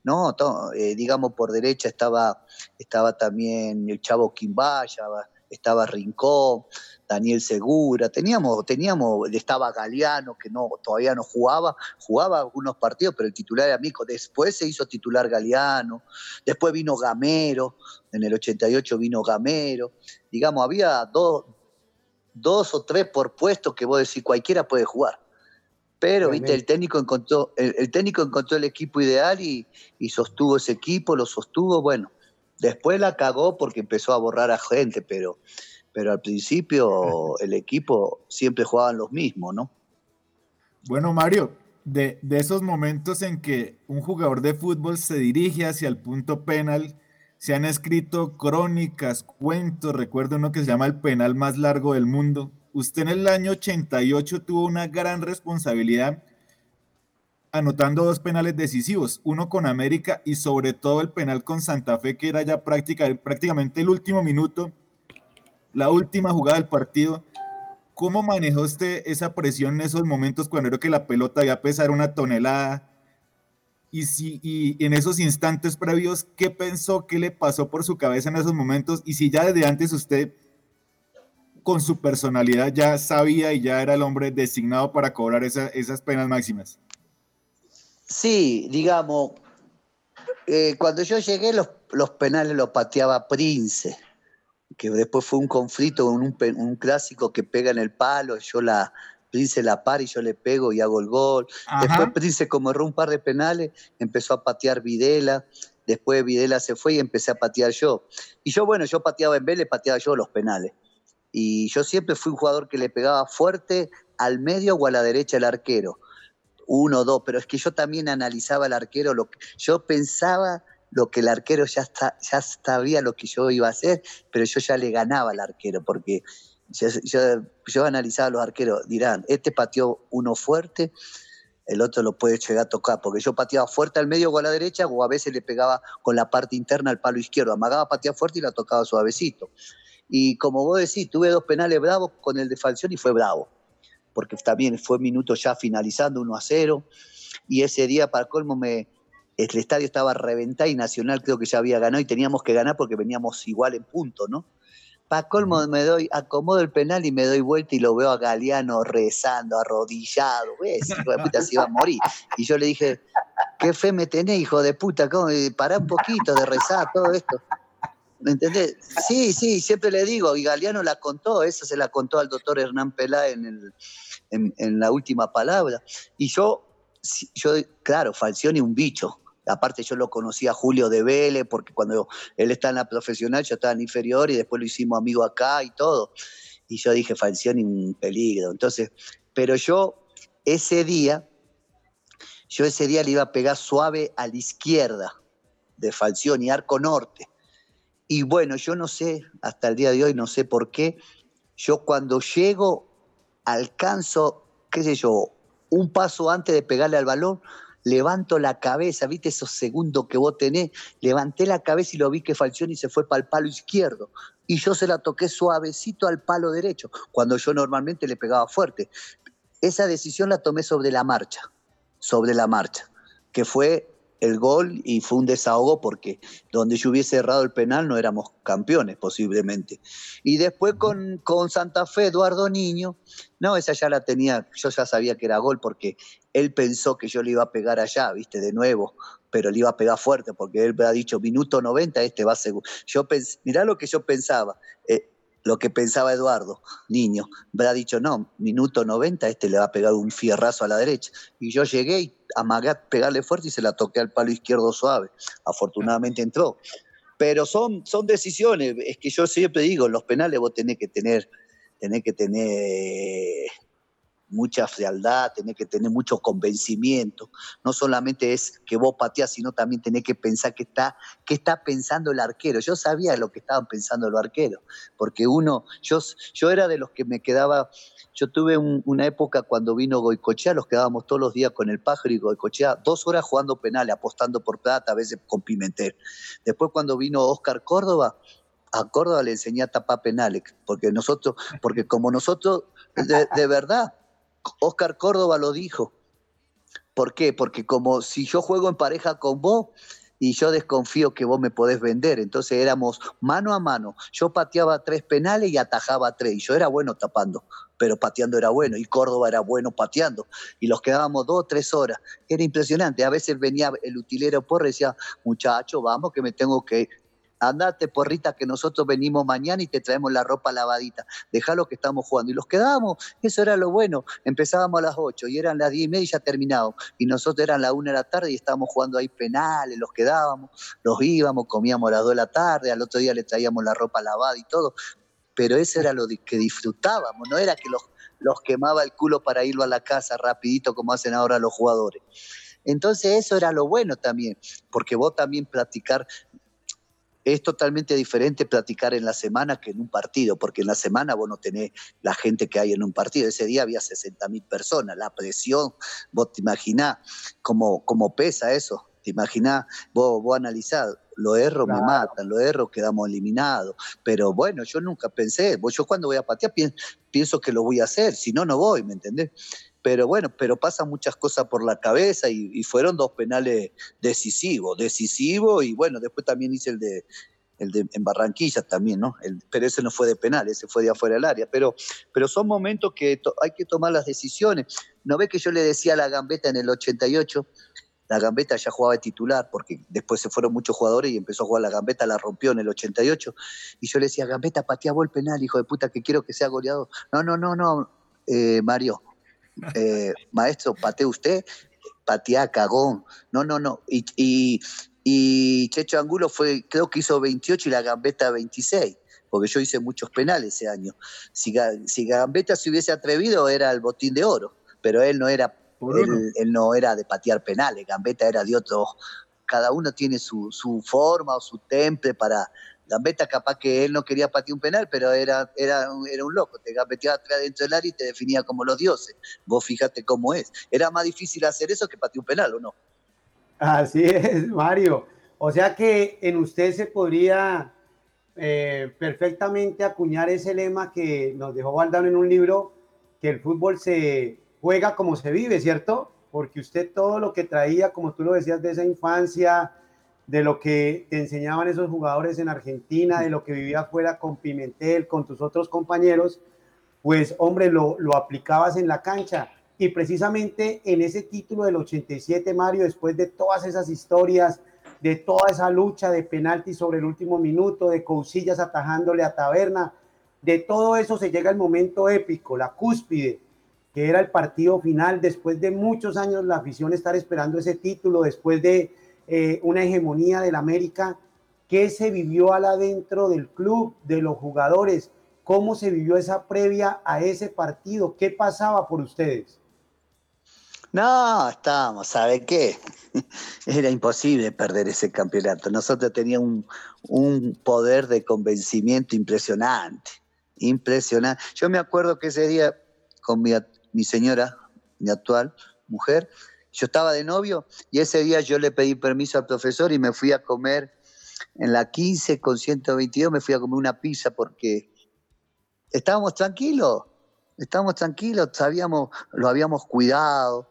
¿no? Eh, digamos por derecha estaba, estaba también el Chavo Quimbaya, estaba Rincón, Daniel Segura, teníamos, teníamos, estaba Galeano, que no, todavía no jugaba, jugaba algunos partidos, pero el titular era Mico, después se hizo titular Galeano, después vino Gamero, en el 88 vino Gamero, digamos, había dos, dos o tres por puesto que vos decís cualquiera puede jugar. Pero, viste, el técnico encontró, el, técnico encontró el equipo ideal y, y sostuvo ese equipo, lo sostuvo, bueno, Después la cagó porque empezó a borrar a gente, pero, pero al principio <laughs> el equipo siempre jugaban los mismos, ¿no? Bueno, Mario, de, de, esos momentos en que un jugador de fútbol se dirige hacia el punto penal, se han escrito crónicas, cuentos, recuerdo uno que se llama el penal más largo del mundo. Usted en el año 88 tuvo una gran responsabilidad anotando dos penales decisivos, uno con América y sobre todo el penal con Santa Fe, que era ya prácticamente el último minuto, la última jugada del partido. ¿Cómo manejó usted esa presión en esos momentos cuando era que la pelota iba a pesar una tonelada? Y, si, y en esos instantes previos, ¿qué pensó, qué le pasó por su cabeza en esos momentos? Y si ya desde antes usted, con su personalidad, ya sabía y ya era el hombre designado para cobrar esas penas máximas. Sí, digamos, eh, cuando yo llegué los, los, penales los pateaba Prince, que después fue un conflicto, un, un clásico que pega en el palo, yo la, Prince la para y yo le pego y hago el gol. Después Prince como erró un par de penales, empezó a patear Videla, después Videla se fue y empecé a patear yo. Y yo, bueno, yo pateaba en Vélez, pateaba yo los penales. Y yo siempre fui un jugador que le pegaba fuerte al medio o a la derecha el arquero uno o dos, pero es que yo también analizaba al arquero, lo que, yo pensaba lo que el arquero ya, está, ya sabía lo que yo iba a hacer, pero yo ya le ganaba al arquero, porque yo, yo, analizaba a los arqueros, dirán, este pateó uno fuerte, el otro lo puede llegar a tocar, porque yo pateaba fuerte al medio o a la derecha, o a veces le pegaba con la parte interna al palo izquierdo, amagaba patear fuerte y la tocaba suavecito. Y como vos decís, tuve dos penales bravos con el de Falcioni y fue bravo porque también fue minuto ya finalizando 1 a 0. Y ese día, para colmo, me, el estadio estaba reventado y Nacional creo que ya había ganado y teníamos que ganar porque veníamos igual en punto, ¿no? Para colmo me doy, acomodo el penal y me doy vuelta y lo veo a Galeano rezando, arrodillado, ¿ves? Hijo de puta se iba a morir. Y yo le dije, ¿qué fe me tenés, hijo de puta? ¿Cómo? Pará un poquito de rezar todo esto. ¿Me entendés? Sí, sí, siempre le digo, y Galeano la contó, esa se la contó al doctor Hernán Pelá en el, en, la última palabra. Y yo, yo claro, Falcioni un bicho. Aparte yo lo conocía a Julio de Vélez, porque cuando él está en la profesional yo estaba en inferior y después lo hicimos amigo acá y todo. Y yo dije, Falcioni un peligro. Entonces, pero yo ese día, yo ese día le iba a pegar suave a la izquierda de Falcioni, arco norte. Y bueno, yo no sé, hasta el día de hoy no sé por qué, yo cuando llego alcanzo, qué sé yo, un paso antes de pegarle al balón, levanto la cabeza, viste esos segundos que vos tenés, levanté la cabeza y lo vi que Falcioni se fue para el palo izquierdo y yo se la toqué suavecito al palo derecho, cuando yo normalmente le pegaba fuerte. Esa decisión la tomé sobre la marcha, sobre la marcha, que fue el gol y fue un desahogo porque donde yo hubiese errado el penal no éramos campeones posiblemente. Y después con, con, Santa Fe, Eduardo Niño, no, esa ya la tenía, yo ya sabía que era gol porque él pensó que yo le iba a pegar allá, viste, de nuevo, pero le iba a pegar fuerte porque él me ha dicho minuto 90, este va a ser... Yo pensé, mirá lo que yo pensaba. Eh, lo que pensaba Eduardo, niño. Me ha dicho, no, minuto 90, este le va a pegar un fierrazo a la derecha. Y yo llegué y amagué a pegarle fuerte y se la toqué al palo izquierdo suave. Afortunadamente entró. Pero son, son decisiones, es que yo siempre digo, los penales vos tenés que tener, tenés que tener mucha frialdad, tenés que tener mucho convencimiento. No solamente es que vos pateás, sino también tenés que pensar que está, qué está pensando el arquero. Yo sabía lo que estaban pensando los arqueros, porque uno, yo, yo era de los que me quedaba, yo tuve una época cuando vino Goicochea, los quedábamos todos los días con el pájaro y Goicochea, dos horas jugando penales, apostando por plata, a veces con Pimentel. Después cuando vino Oscar Córdoba, a Córdoba le enseñé a tapar penales, porque nosotros, porque como nosotros, de verdad, Oscar Córdoba lo dijo. ¿Por qué? Porque como si yo juego en pareja con vos y yo desconfío que vos me podés vender, entonces éramos mano a mano. Yo pateaba tres penales y atajaba tres, y yo era bueno tapando, pero pateando era bueno, y Córdoba era bueno pateando, y los quedábamos dos, tres horas. Era impresionante. A veces venía el utilero por y decía, muchacho, vamos que me tengo que andate porrita que nosotros venimos mañana y te traemos la ropa lavadita, lo que estamos jugando. Y los quedábamos, eso era lo bueno, empezábamos a las 8 y eran las 10 y media y ya terminábamos. Y nosotros eran las 1 de la tarde y estábamos jugando ahí penales, los quedábamos, los íbamos, comíamos a las 2 de la tarde, al otro día le traíamos la ropa lavada y todo. Pero eso era lo que disfrutábamos, no era que los, los quemaba el culo para irlo a la casa rapidito como hacen ahora los jugadores. Entonces eso era lo bueno también, porque vos también platicar es totalmente diferente platicar en la semana que en un partido, porque en la semana vos no tenés la gente que hay en un partido. Ese día había 60 mil personas, la presión, vos te imaginás cómo, cómo pesa eso. ¿Te imaginás? Vos, vos analizás, lo erro me matan, lo erro quedamos eliminados. Pero bueno, yo nunca pensé, yo cuando voy a patear pienso que lo voy a hacer, si no, no voy, ¿me entendés? Pero bueno, pero pasan muchas cosas por la cabeza y, fueron dos penales decisivos, decisivos y bueno, después también hice el de, el de en Barranquilla también, ¿no? pero ese no fue de penal, ese fue de afuera del área, pero, pero son momentos que hay que tomar las decisiones. ¿No ve que yo le decía a la Gambeta en el 88? La Gambeta ya jugaba de titular, porque después se fueron muchos jugadores y empezó a jugar la Gambeta, la rompió en el 88. Y yo le decía, Gambeta, patea el penal, hijo de puta, que quiero que sea goleado. No, no, no, no, eh, Mario, eh, maestro, patee usted, patea cagón. No, no, no. Y, y, Checho Angulo fue, creo que hizo 28 y la Gambeta 26, porque yo hice muchos penales ese año. Si, si Gambetta se hubiese atrevido, era el botín de oro, pero él no era, él, no era de patear penales, Gambetta era de otro. Cada uno tiene su, su forma o su temple para, Gambetta capaz que él no quería patear un penal, pero era, era, era un loco, te gambeteaba atrás dentro del área y te definía como los dioses. Vos fíjate cómo es. Era más difícil hacer eso que patear un penal, ¿o no? Así es, Mario. O sea que en usted se podría eh, perfectamente acuñar ese lema que nos dejó Valdano en un libro, que el fútbol se juega como se vive, ¿cierto? Porque usted todo lo que traía, como tú lo decías, de esa infancia, de lo que te enseñaban esos jugadores en Argentina, de lo que vivía afuera con Pimentel, con tus otros compañeros, pues hombre, lo, lo aplicabas en la cancha. Y precisamente en ese título del 87, Mario, después de todas esas historias, de toda esa lucha de penalti sobre el último minuto, de Cousillas atajándole a Taberna, de todo eso se llega el momento épico, la cúspide, que era el partido final, después de muchos años la afición estar esperando ese título, después de eh, una hegemonía del América. ¿Qué se vivió al adentro del club, de los jugadores? ¿Cómo se vivió esa previa a ese partido? ¿Qué pasaba por ustedes? No, estábamos, ¿sabe qué? <laughs> Era imposible perder ese campeonato. Nosotros teníamos un, poder de convencimiento impresionante, impresionante. Yo me acuerdo que ese día con mi, mi señora, mi actual mujer, yo estaba de novio y ese día yo le pedí permiso al profesor y me fui a comer en la 15 con 122, me fui a comer una pizza porque estábamos tranquilos, estábamos tranquilos, sabíamos, lo habíamos cuidado,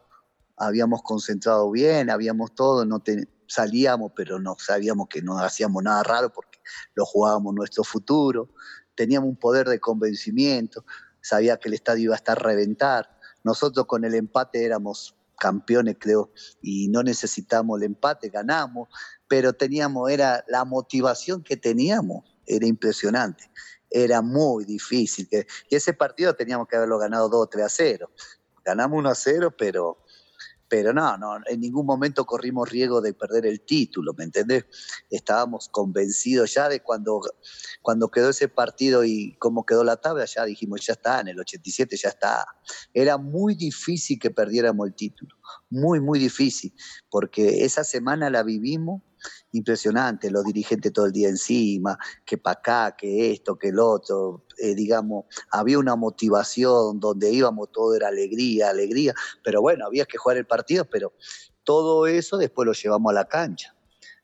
habíamos concentrado bien, habíamos todo, no salíamos, pero no sabíamos que no hacíamos nada raro porque lo jugábamos nuestro futuro, teníamos un poder de convencimiento, sabía que el estadio iba a estar a reventar, nosotros con el empate éramos campeones, creo, y no necesitamos el empate, ganamos, pero teníamos, era la motivación que teníamos, era impresionante, era muy difícil. Que, y ese partido teníamos que haberlo ganado 2 3 a 0. Ganamos 1 a 0, pero pero no, no, en ningún momento corrimos riesgo de perder el título, ¿me entendés? Estábamos convencidos ya de cuando, cuando quedó ese partido y cómo quedó la tabla, ya dijimos, ya está, en el 87 ya está. Era muy difícil que perdiéramos el título, muy, muy difícil, porque esa semana la vivimos impresionante, los dirigentes todo el día encima, que para acá, que esto, que el otro, eh, digamos, había una motivación donde íbamos, todo era alegría, alegría, pero bueno, había que jugar el partido, pero todo eso después lo llevamos a la cancha.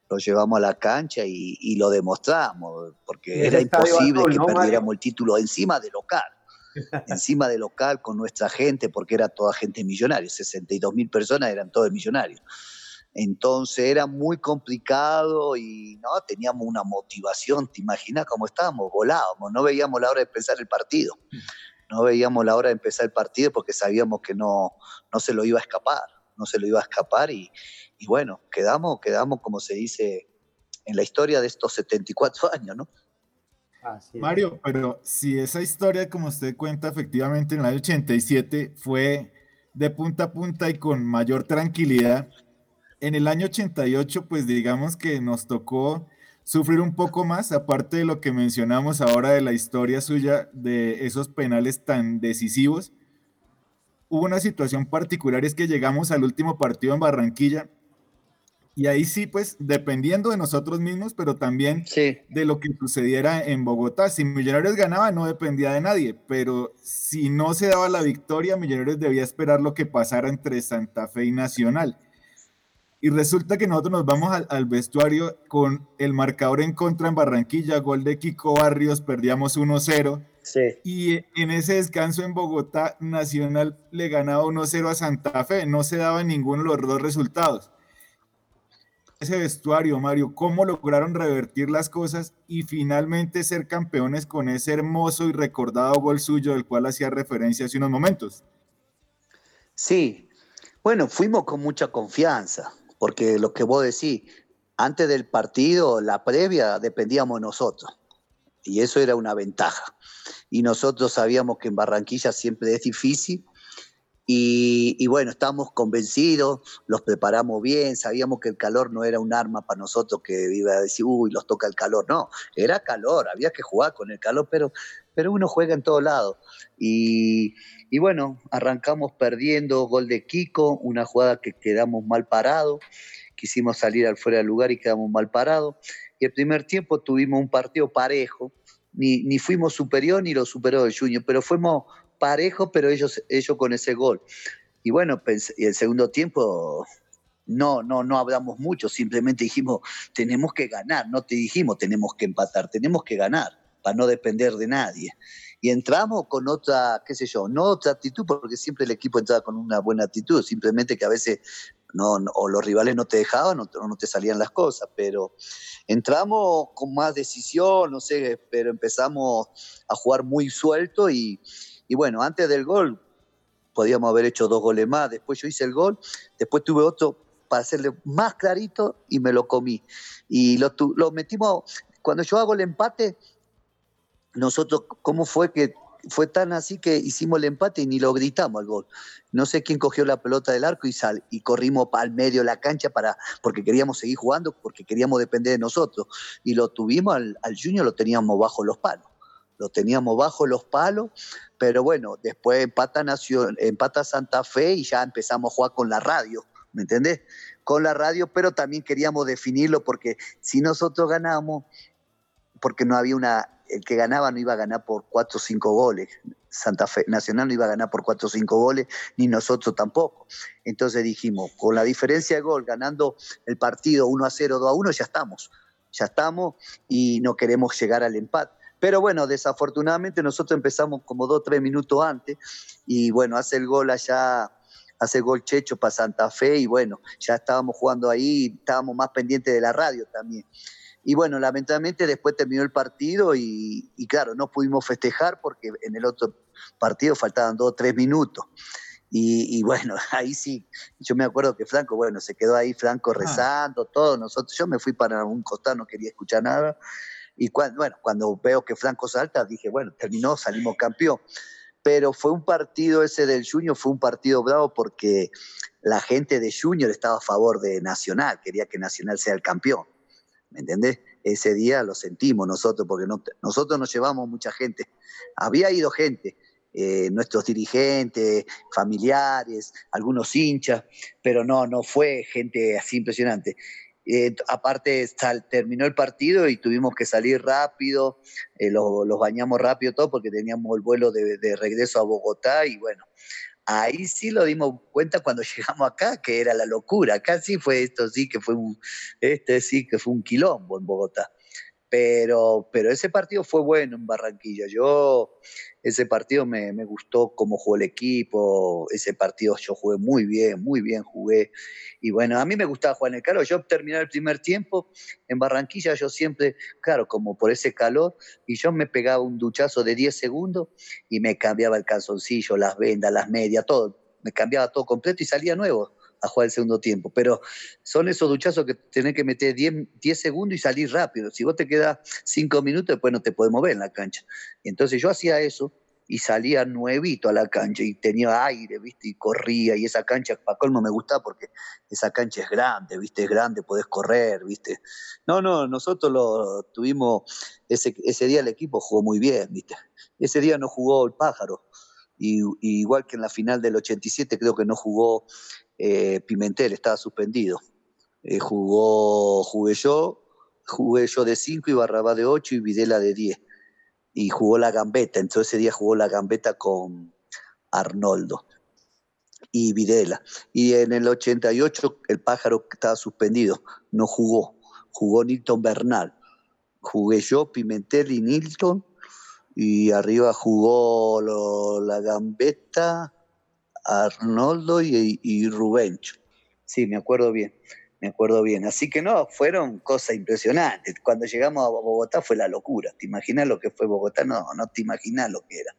Lo llevamos a la cancha y, lo demostramos, porque era imposible que perdiéramos el título encima de local <laughs> encima de local con nuestra gente, porque era toda gente millonaria, 62 mil personas eran todos millonarios. Entonces era muy complicado y no teníamos una motivación, te imaginas cómo estábamos, volábamos, no veíamos la hora de empezar el partido. No veíamos la hora de empezar el partido porque sabíamos que no, no se lo iba a escapar, no se lo iba a escapar y, bueno, quedamos, quedamos como se dice en la historia de estos 74 años, ¿no? Mario, pero si esa historia, como usted cuenta, efectivamente en el año 87 fue de punta a punta y con mayor tranquilidad, en el año 88, pues digamos que nos tocó sufrir un poco más, aparte de lo que mencionamos ahora de la historia suya, de esos penales tan decisivos. Hubo una situación particular, es que llegamos al último partido en Barranquilla y ahí sí, pues, dependiendo de nosotros mismos, pero también de lo que sucediera en Bogotá. Si Millonarios ganaba, no dependía de nadie, pero si no se daba la victoria, Millonarios debía esperar lo que pasara entre Santa Fe y Nacional. Y resulta que nosotros nos vamos al, vestuario con el marcador en contra en Barranquilla, gol de Kiko Barrios, perdíamos 1-0. Y en ese descanso en Bogotá, Nacional le ganaba 1-0 a Santa Fe, no se daba ninguno de los dos resultados. Ese vestuario, Mario, cómo lograron revertir las cosas y finalmente ser campeones con ese hermoso y recordado gol suyo del cual hacía referencia hace unos momentos. Sí, bueno, fuimos con mucha confianza, porque lo que vos decís, antes del partido, la previa, dependíamos de nosotros, y eso era una ventaja. Y nosotros sabíamos que en Barranquilla siempre es difícil, y, bueno, estábamos convencidos, los preparamos bien, sabíamos que el calor no era un arma para nosotros que iba a decir, uy, los toca el calor. No, era calor, había que jugar con el calor, pero, pero uno juega en todos lados. Y, y bueno, arrancamos perdiendo gol de Kiko, una jugada que quedamos mal parados, quisimos salir al fuera del lugar y quedamos mal parados. Y el primer tiempo tuvimos un partido parejo, ni, ni fuimos superior ni lo superó el Junior, pero fuimos parejo, pero ellos, ellos con ese gol. Y bueno, y el segundo tiempo no, no, no hablamos mucho, simplemente dijimos, tenemos que ganar, no te dijimos, tenemos que empatar, tenemos que ganar para no depender de nadie. Y entramos con otra, qué sé yo, no otra actitud, porque siempre el equipo entraba con una buena actitud, simplemente que a veces no, o los rivales no te dejaban o no te salían las cosas, pero entramos con más decisión, no sé, pero empezamos a jugar muy suelto y, y bueno, antes del gol podíamos haber hecho dos goles más, después yo hice el gol, después tuve otro para hacerle más clarito y me lo comí. Y lo, lo metimos, cuando yo hago el empate, nosotros, ¿cómo fue que fue tan así que hicimos el empate y ni lo gritamos al gol. No sé quién cogió la pelota del arco y, sal, y corrimos al medio de la cancha para, porque queríamos seguir jugando, porque queríamos depender de nosotros. Y lo tuvimos al, al Junior, lo teníamos bajo los palos lo teníamos bajo los palos, pero bueno, después empata, Nación, empata Santa Fe y ya empezamos a jugar con la radio, ¿me entendés? Con la radio, pero también queríamos definirlo porque si nosotros ganamos, porque no había una, el que ganaba no iba a ganar por cuatro o cinco goles, Santa Fe Nacional no iba a ganar por cuatro o cinco goles, ni nosotros tampoco. Entonces dijimos, con la diferencia de gol, ganando el partido 1 a 0, 2 a 1, ya estamos, ya estamos y no queremos llegar al empate. Pero bueno, desafortunadamente nosotros empezamos como dos, tres minutos antes y bueno, hace el gol allá, hace el gol Checho para Santa Fe y bueno, ya estábamos jugando ahí, estábamos más pendientes de la radio también. Y bueno, lamentablemente después terminó el partido y, claro, no pudimos festejar porque en el otro partido faltaban dos o tres minutos. Y, bueno, <laughs> ahí sí, yo me acuerdo que Franco, bueno, se quedó ahí Franco ah. rezando, todo, nosotros, yo me fui para un costado, no quería escuchar nada, y cuando, bueno, cuando veo que Franco salta, dije, bueno, terminó, salimos campeón. Pero fue un partido ese del Junior, fue un partido bravo porque la gente de Junior estaba a favor de Nacional, quería que Nacional sea el campeón. ¿Me entendés? Ese día lo sentimos nosotros, porque nosotros nos llevamos mucha gente. Había ido gente, eh, nuestros dirigentes, familiares, algunos hinchas, pero no, no fue gente así impresionante. Eh, aparte, terminó el partido y tuvimos que salir rápido, eh, los, bañamos rápido todo porque teníamos el vuelo de, regreso a Bogotá y bueno, ahí sí lo dimos cuenta cuando <laughs> llegamos acá, que era la locura. Acá sí fue esto, sí que fue un, este sí que fue un quilombo en Bogotá. Pero, pero ese partido fue bueno en Barranquilla. Yo, ese partido me, me, gustó cómo jugó el equipo. Ese partido yo jugué muy bien, muy bien jugué. Y bueno, a mí me gustaba jugar en el calor. Yo terminé el primer tiempo en Barranquilla, yo siempre, claro, como por ese calor, y yo me pegaba un duchazo de 10 segundos y me cambiaba el calzoncillo, las vendas, las medias, todo. Me cambiaba todo completo y salía nuevo a jugar el segundo tiempo. Pero son esos duchazos que tenés que meter 10, 10 segundos y salir rápido. Si vos te quedas 5 minutos, después no te podés mover en la cancha. Y entonces yo hacía eso y salía nuevito a la cancha y tenía aire, ¿viste? Y corría y esa cancha, para colmo me gustaba porque esa cancha es grande, ¿viste? Es grande, podés correr, ¿viste? No, no, nosotros lo tuvimos, ese, ese día el equipo jugó muy bien, ¿viste? Ese día no jugó el pájaro, y, igual que en la final del 87 creo que no jugó eh, Pimentel, estaba suspendido. Eh, jugó, jugué yo, jugué yo de 5 y Barrabá de 8 y Videla de 10 y jugó la gambeta. Entonces ese día jugó la gambeta con Arnoldo y Videla. Y en el 88 el pájaro estaba suspendido, no jugó. Jugó Nilton Bernal. Jugué yo, Pimentel y Nilton. Y arriba jugó la gambeta, Arnoldo y, y Rubencho. Sí, me acuerdo bien me acuerdo bien. Así que no, fueron cosas impresionantes. Cuando llegamos a Bogotá fue la locura. ¿Te imaginas lo que fue Bogotá? No, no te imaginas lo que era.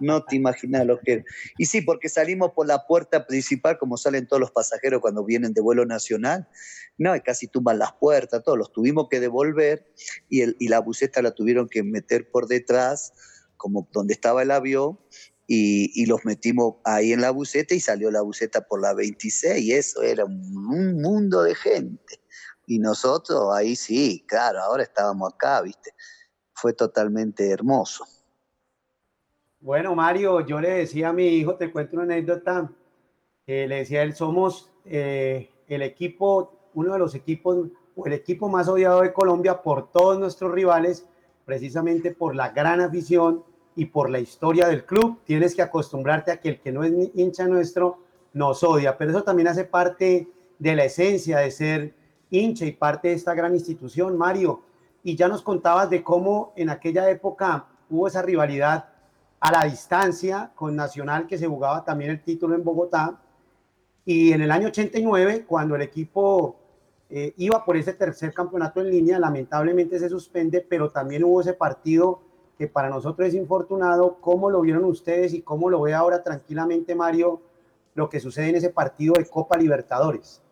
No te imaginas lo que era. Y sí, porque salimos por la puerta principal, como salen todos los pasajeros cuando vienen de vuelo nacional. No, y casi tumban las puertas, todos los tuvimos que devolver y, la buceta la tuvieron que meter por detrás, como donde estaba el avión, y, los metimos ahí en la buceta y salió la buceta por la 26 y eso era un, mundo de gente. Y nosotros ahí sí, claro, ahora estábamos acá, ¿viste? Fue totalmente hermoso. Bueno, Mario, yo le decía a mi hijo, te cuento una anécdota, le decía él, somos eh, el equipo, uno de los equipos, o el equipo más odiado de Colombia por todos nuestros rivales, precisamente por la gran afición y por la historia del club. Tienes que acostumbrarte a que el que no es hincha nuestro nos odia, pero eso también hace parte de la esencia de ser hincha y parte de esta gran institución, Mario. Y ya nos contabas de cómo en aquella época hubo esa rivalidad a la distancia con Nacional, que se jugaba también el título en Bogotá. Y en el año 89, cuando el equipo eh, iba por ese tercer campeonato en línea, lamentablemente se suspende, pero también hubo ese partido que para nosotros es infortunado. ¿Cómo lo vieron ustedes y cómo lo ve ahora tranquilamente Mario lo que sucede en ese partido de Copa Libertadores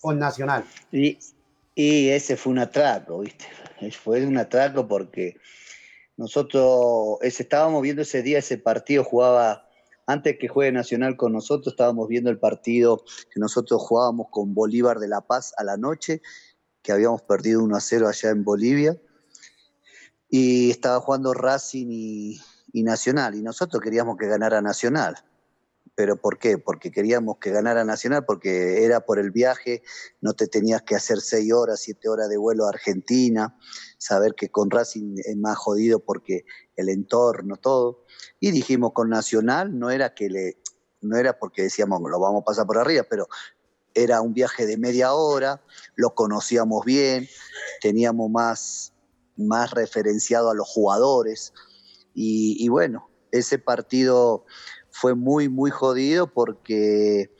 con Nacional? Y, y ese fue un atraco, ¿viste? Fue un atraco porque nosotros estábamos viendo ese día, ese partido jugaba, antes que juegue Nacional con nosotros, estábamos viendo el partido que nosotros jugábamos con Bolívar de La Paz a la noche, que habíamos perdido 1 a 0 allá en Bolivia y estaba jugando Racing y, Nacional, y nosotros queríamos que ganara Nacional. ¿Pero por qué? Porque queríamos que ganara Nacional, porque era por el viaje, no te tenías que hacer seis horas, siete horas de vuelo a Argentina, saber que con Racing es más jodido porque el entorno, todo. Y dijimos con Nacional, no era que le, no era porque decíamos lo vamos a pasar por arriba, pero era un viaje de media hora, lo conocíamos bien, teníamos más, más referenciado a los jugadores. Y, bueno, ese partido fue muy, muy jodido porque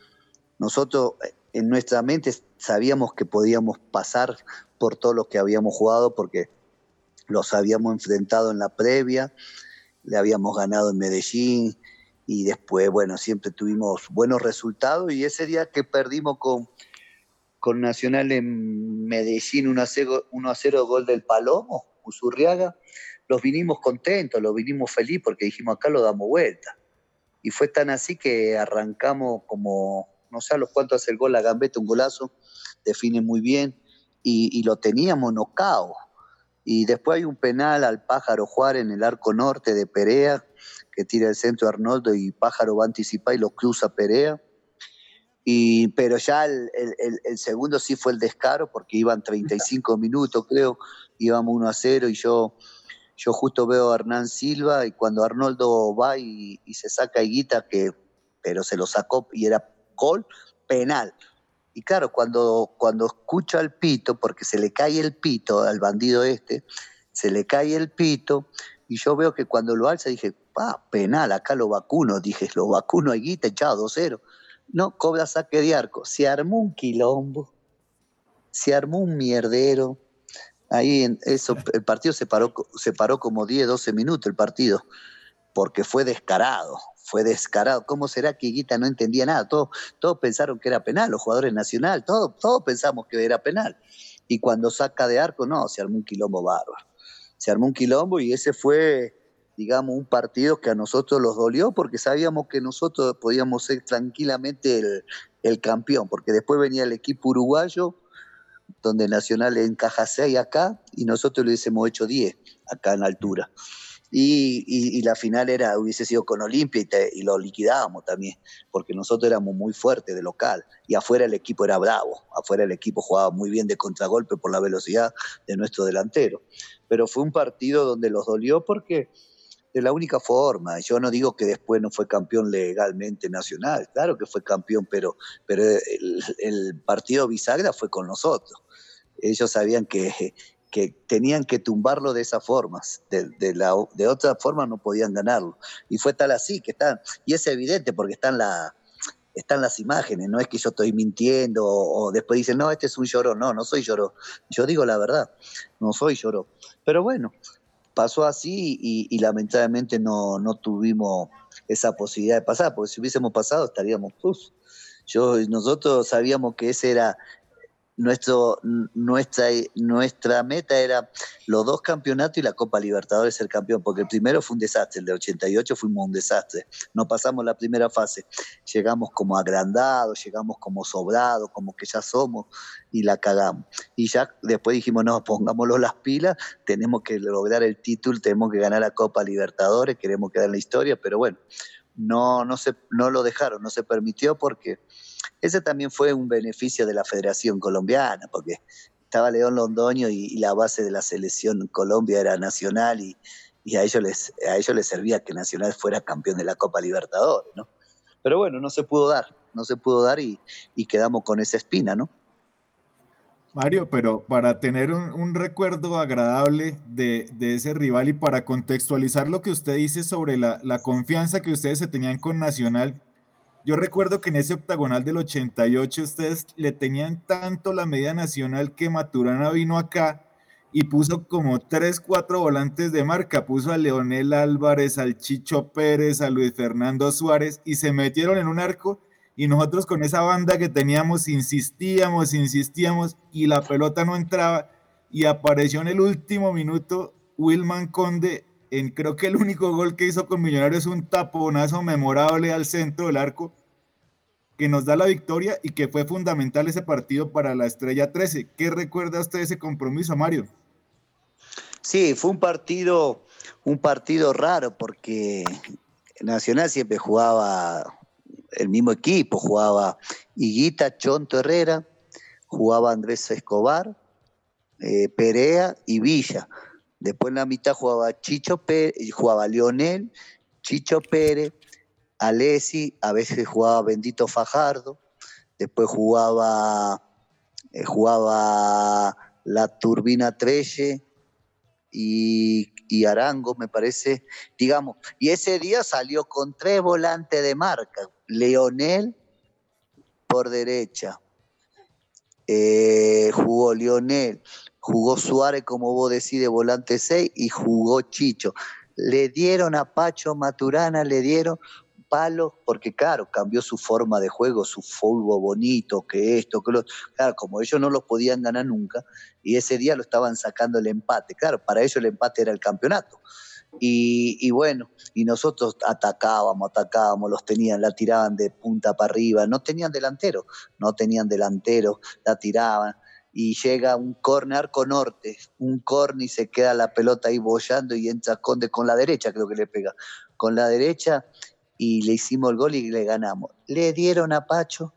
nosotros eh, en nuestra mente sabíamos que podíamos pasar por todo lo que habíamos jugado porque los habíamos enfrentado en la previa, le habíamos ganado en Medellín y después, bueno, siempre tuvimos buenos resultados y ese día que perdimos con, con Nacional en Medellín 1 a 0, 1 a 0 gol del Palomo, Usurriaga, los vinimos contentos, los vinimos felices porque dijimos acá lo damos vuelta. Y fue tan así que arrancamos como, no sé a los cuántos hace el gol, la gambeta, un golazo, define muy bien, y, lo teníamos nocao. Y después hay un penal al Pájaro Juárez en el arco norte de Perea, que tira el centro Arnoldo y Pájaro va a anticipar y lo cruza Perea. Y, pero ya el, segundo sí fue el descaro porque iban 35 minutos, creo, íbamos 1 a 0 y yo, yo justo veo a Hernán Silva y cuando Arnoldo va y, se saca Higuita, que, pero se lo sacó y era gol, penal. Y claro, cuando, cuando escucha el pito, porque se le cae el pito al bandido este, se le cae el pito, y yo veo que cuando lo alza dije, ah, penal, acá lo vacuno, dije, lo vacuno a Higuita, echado 2-0. No, cobra saque de arco. Se armó un quilombo, se armó un mierdero, Ahí en eso, el partido se paró, se paró como 10, 12 minutos el partido, porque fue descarado, fue descarado. ¿Cómo será que Higuita no entendía nada? Todos, todos pensaron que era penal, los jugadores nacional, todos, todos pensamos que era penal. Y cuando saca de arco, no, se armó un quilombo bárbaro. Se armó un quilombo y ese fue, digamos, un partido que a nosotros los dolió porque sabíamos que nosotros podíamos ser tranquilamente el, el campeón, porque después venía el equipo uruguayo, donde Nacional encaja 6 acá y nosotros le hubiésemos hecho 10 acá en altura. Y, la final era, hubiese sido con Olimpia y, lo liquidábamos también, porque nosotros éramos muy fuertes de local y afuera el equipo era bravo, afuera el equipo jugaba muy bien de contragolpe por la velocidad de nuestro delantero. Pero fue un partido donde los dolió porque de la única forma, yo no digo que después no fue campeón legalmente nacional, claro que fue campeón, pero, pero el, partido bisagra fue con nosotros. Ellos sabían que que tenían que tumbarlo de esa forma, de, la, de otra forma no podían ganarlo. Y fue tal así que están, y es evidente porque están, la, están las imágenes, no es que yo estoy mintiendo o, después dicen, no, este es un llorón, no, no soy llorón. Yo digo la verdad, no soy llorón. Pero bueno, pasó así y, lamentablemente no, no tuvimos esa posibilidad de pasar, porque si hubiésemos pasado estaríamos, pues, yo, nosotros sabíamos que ese era nuestro, nuestra, nuestra meta era los dos campeonatos y la Copa Libertadores ser campeón, porque el primero fue un desastre, el de 88 fuimos un desastre, no pasamos la primera fase, llegamos como agrandados, llegamos como sobrados, como que ya somos y la cagamos. Y ya después dijimos, no, pongámoslo las pilas, tenemos que lograr el título, tenemos que ganar la Copa Libertadores, queremos quedar en la historia, pero bueno, no, no, se, no lo dejaron, no se permitió porque ese también fue un beneficio de la Federación Colombiana, porque estaba León Londoño y, la base de la selección Colombia era Nacional y, a, ellos les, a ellos les servía que Nacional fuera campeón de la Copa Libertadores, ¿no? Pero bueno, no se pudo dar, no se pudo dar y, quedamos con esa espina, ¿no? Mario, pero para tener un, recuerdo agradable de, ese rival y para contextualizar lo que usted dice sobre la, la, confianza que ustedes se tenían con Nacional, yo recuerdo que en ese octagonal del 88 ustedes le tenían tanto la media nacional que Maturana vino acá y puso como tres, cuatro volantes de marca. Puso a Leonel Álvarez, al Chicho Pérez, a Luis Fernando Suárez y se metieron en un arco y nosotros con esa banda que teníamos insistíamos, insistíamos y la pelota no entraba y apareció en el último minuto Wilman Conde creo que el único gol que hizo con Millonarios es un taponazo memorable al centro del arco que nos da la victoria y que fue fundamental ese partido para la Estrella 13. ¿Qué recuerda usted de ese compromiso, Mario? Sí, fue un partido, un partido raro porque Nacional siempre jugaba el mismo equipo, jugaba Higuita, Chonto Herrera, jugaba Andrés Escobar, eh, Perea y Villa. Después en la mitad jugaba Chicho Pérez, jugaba Lionel, Chicho Pérez, Alessi, a veces jugaba Bendito Fajardo, después jugaba, eh, jugaba la Turbina Trelle y, Arango, me parece, digamos. Y ese día salió con tres volantes de marca, Leonel por derecha, eh, jugó Lionel, jugó Suárez, como vos decís, de volante 6 y jugó Chicho. Le dieron a Pacho Maturana, le dieron palos, porque claro, cambió su forma de juego, su fútbol bonito, que esto, que lo... Claro, como ellos no los podían ganar nunca, y ese día lo estaban sacando el empate. Claro, para ellos el empate era el campeonato. Y, y, bueno, y nosotros atacábamos, atacábamos, los tenían, la tiraban de punta para arriba, no tenían delantero, no tenían delantero, la tiraban y llega un corner arco norte, un corner y se queda la pelota ahí bollando y entra Conde con la derecha, creo que le pega, con la derecha y le hicimos el gol y le ganamos. Le dieron a Pacho,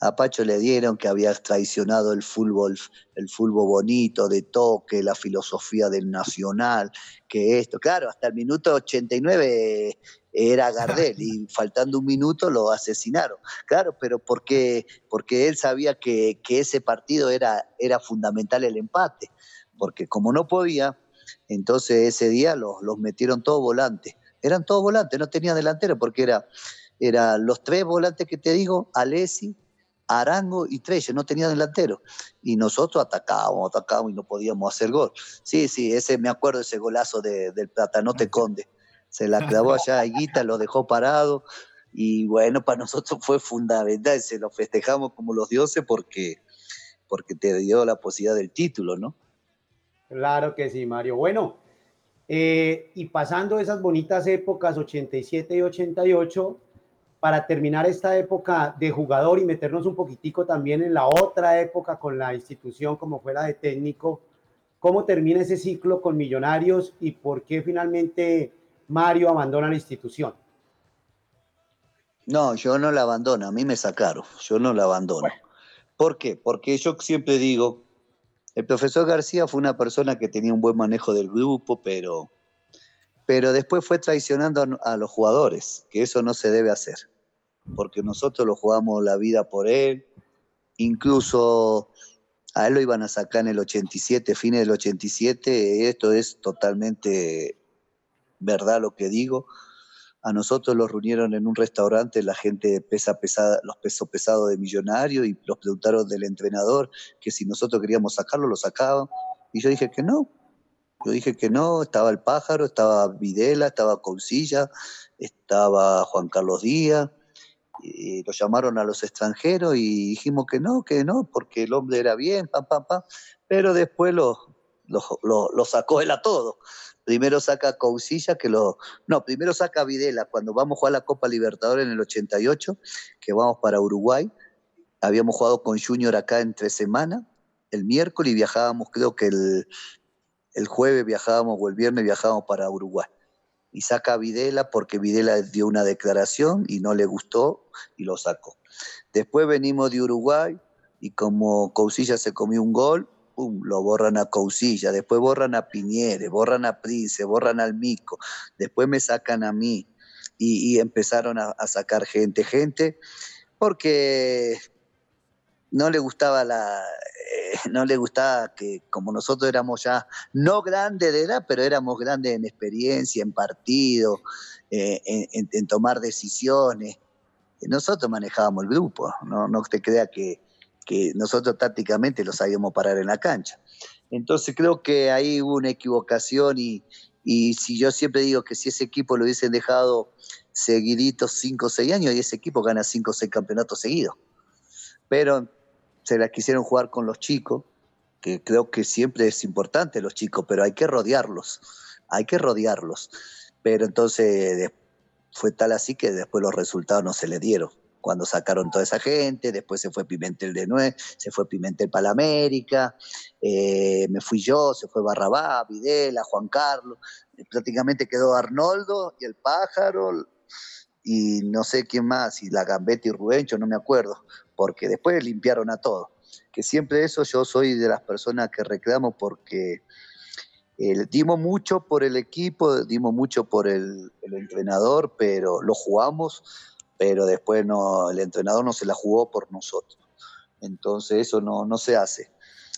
a Pacho le dieron que había traicionado el fútbol, el fútbol bonito, de toque, la filosofía del nacional, que esto, claro, hasta el minuto 89 era <laughs> Gardel y faltando un minuto lo asesinaron. Claro, pero porque, porque él sabía que, ese partido era, era fundamental el empate, porque como no podía, entonces ese día los, los metieron todos volantes. Eran todos volantes, no tenían delantero, porque era, era los tres volantes que te digo, Alessi, Arango y Trelle, no tenían delantero. Y nosotros atacábamos, atacábamos y no podíamos hacer gol. Sí, sí, ese me acuerdo ese golazo del Platanote Conde Se la clavó allá a Guita, lo dejó parado. Y bueno, para nosotros fue fundamental, se lo festejamos como los dioses porque, porque te dio la posibilidad del título, ¿no? Claro que sí, Mario. Bueno, eh, y pasando esas bonitas épocas 87 y 88, para terminar esta época de jugador y meternos un poquitico también en la otra época con la institución como fuera de técnico, ¿cómo termina ese ciclo con Millonarios y por qué finalmente Mario abandona la institución? No, yo no la abandono, a mí me sacaron, yo no la abandono. ¿Por qué? Porque yo siempre digo, el profesor García fue una persona que tenía un buen manejo del grupo, pero, pero después fue traicionando a, a los jugadores, que eso no se debe hacer, porque nosotros lo jugamos la vida por él, incluso a él lo iban a sacar en el 87, fines del 87, esto es totalmente verdad lo que digo, a nosotros los reunieron en un restaurante la gente pesa pesada, los pesos pesados de millonario y los preguntaron del entrenador que si nosotros queríamos sacarlo, lo sacaban. Y yo dije que no. Yo dije que no, estaba el pájaro, estaba Videla, estaba Coucilla, estaba Juan Carlos Díaz. Y lo llamaron a los extranjeros y dijimos que no, que no, porque el hombre era bien, pam, pam, pam. Pero después lo, lo sacó él a todo. Primero saca Coucilla, que lo. No, primero saca Videla, cuando vamos a jugar la Copa Libertadores en el 88, que vamos para Uruguay. Habíamos jugado con Junior acá en tres semanas, el miércoles, y viajábamos, creo que el, el jueves viajábamos o el viernes viajábamos para Uruguay. Y saca Videla porque Videla dio una declaración y no le gustó y lo sacó. Después venimos de Uruguay y como Coucilla se comió un gol, lo borran a Coucilla, después borran a Piñere, borran a Prince, borran al Mico, después me sacan a mí y, empezaron a, sacar gente, gente, porque no le gustaba la, eh, no le gustaba que como nosotros éramos ya no grandes de edad, pero éramos grandes en experiencia, en partido, eh, en, tomar decisiones. Nosotros manejábamos el grupo, no, no te crea que, que nosotros tácticamente lo sabíamos parar en la cancha. Entonces creo que ahí hubo una equivocación y, y si yo siempre digo que si ese equipo lo hubiesen dejado seguiditos 5 o 6 años y ese equipo gana 5 o 6 campeonatos seguidos. Pero se las quisieron jugar con los chicos, que creo que siempre es importante los chicos, pero hay que rodearlos, hay que rodearlos. Pero entonces fue tal así que después los resultados no se le dieron cuando sacaron toda esa gente, después se fue Pimentel de Nuez, se fue Pimentel para la América, eh, me fui yo, se fue Barrabá, Videla, Juan Carlos, prácticamente quedó Arnoldo y el pájaro, y no sé quién más, y la Gambetta y Rubencho, no me acuerdo, porque después limpiaron a todos. Que siempre eso yo soy de las personas que reclamo porque eh, dimos mucho por el equipo, dimos mucho por el entrenador, pero lo jugamos pero después no, el entrenador no se la jugó por nosotros. Entonces eso no, no se hace.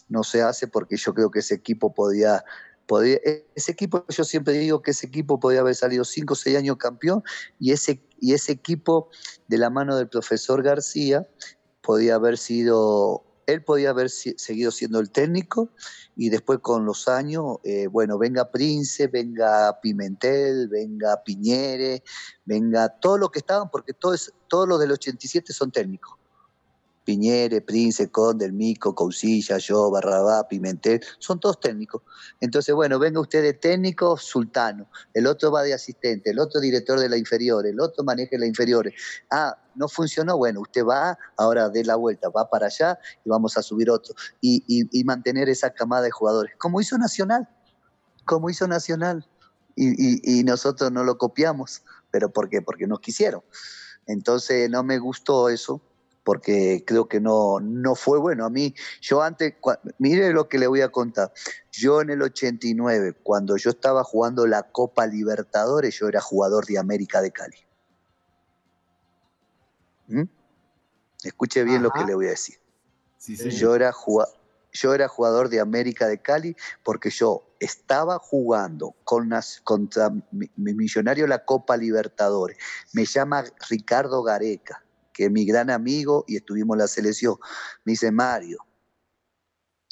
No se hace porque yo creo que ese equipo podía, podía, ese equipo, yo siempre digo que ese equipo podía haber salido 5 o 6 años campeón y ese, y ese equipo de la mano del profesor García podía haber sido, él podía haber seguido siendo el técnico y después con los años, eh, bueno, venga Prince, venga Pimentel, venga Piñere, venga todo lo que estaban, porque todos todo los del 87 son técnicos. Piñere, Prince, Conde, el Mico, Coucilla, yo, Barrabá, Pimentel, son todos técnicos. Entonces, bueno, venga usted de técnico, sultano, el otro va de asistente, el otro director de la inferior, el otro maneja la inferiores. Ah, no funcionó, bueno, usted va, ahora dé la vuelta, va para allá y vamos a subir otro. Y mantener esa camada de jugadores, como hizo Nacional, como hizo Nacional. Y, y nosotros no lo copiamos, pero ¿por qué? Porque nos quisieron. Entonces no me gustó eso, porque creo que no, no fue bueno. A mí, yo antes, mire lo que le voy a contar. Yo en el 89, cuando yo estaba jugando la Copa Libertadores, yo era jugador de América de Cali. ¿Mm? Escuche bien Ajá. lo que le voy a decir. Sí, sí. Yo, era yo era jugador de América de Cali porque yo estaba jugando con las, contra mi, mi millonario la Copa Libertadores. Me llama Ricardo Gareca que es mi gran amigo y estuvimos en la selección. Me dice, Mario,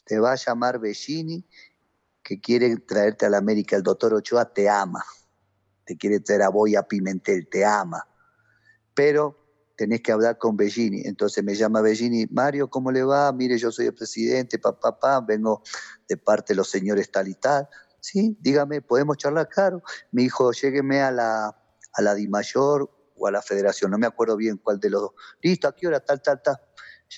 te va a llamar Bellini, que quiere traerte a la América. El doctor Ochoa te ama. te quiere traer a Boy a Pimentel, te ama. Pero tenés que hablar con Bellini. Entonces me llama Bellini, Mario, ¿cómo le va? Mire, yo soy el presidente, papá, papá, vengo de parte de los señores tal y tal. Sí, dígame, ¿podemos charlar? Claro. Me dijo, llégueme a la, a la Dimayor o a la Federación, no me acuerdo bien cuál de los dos. Listo, ¿a qué hora? Tal, tal, tal.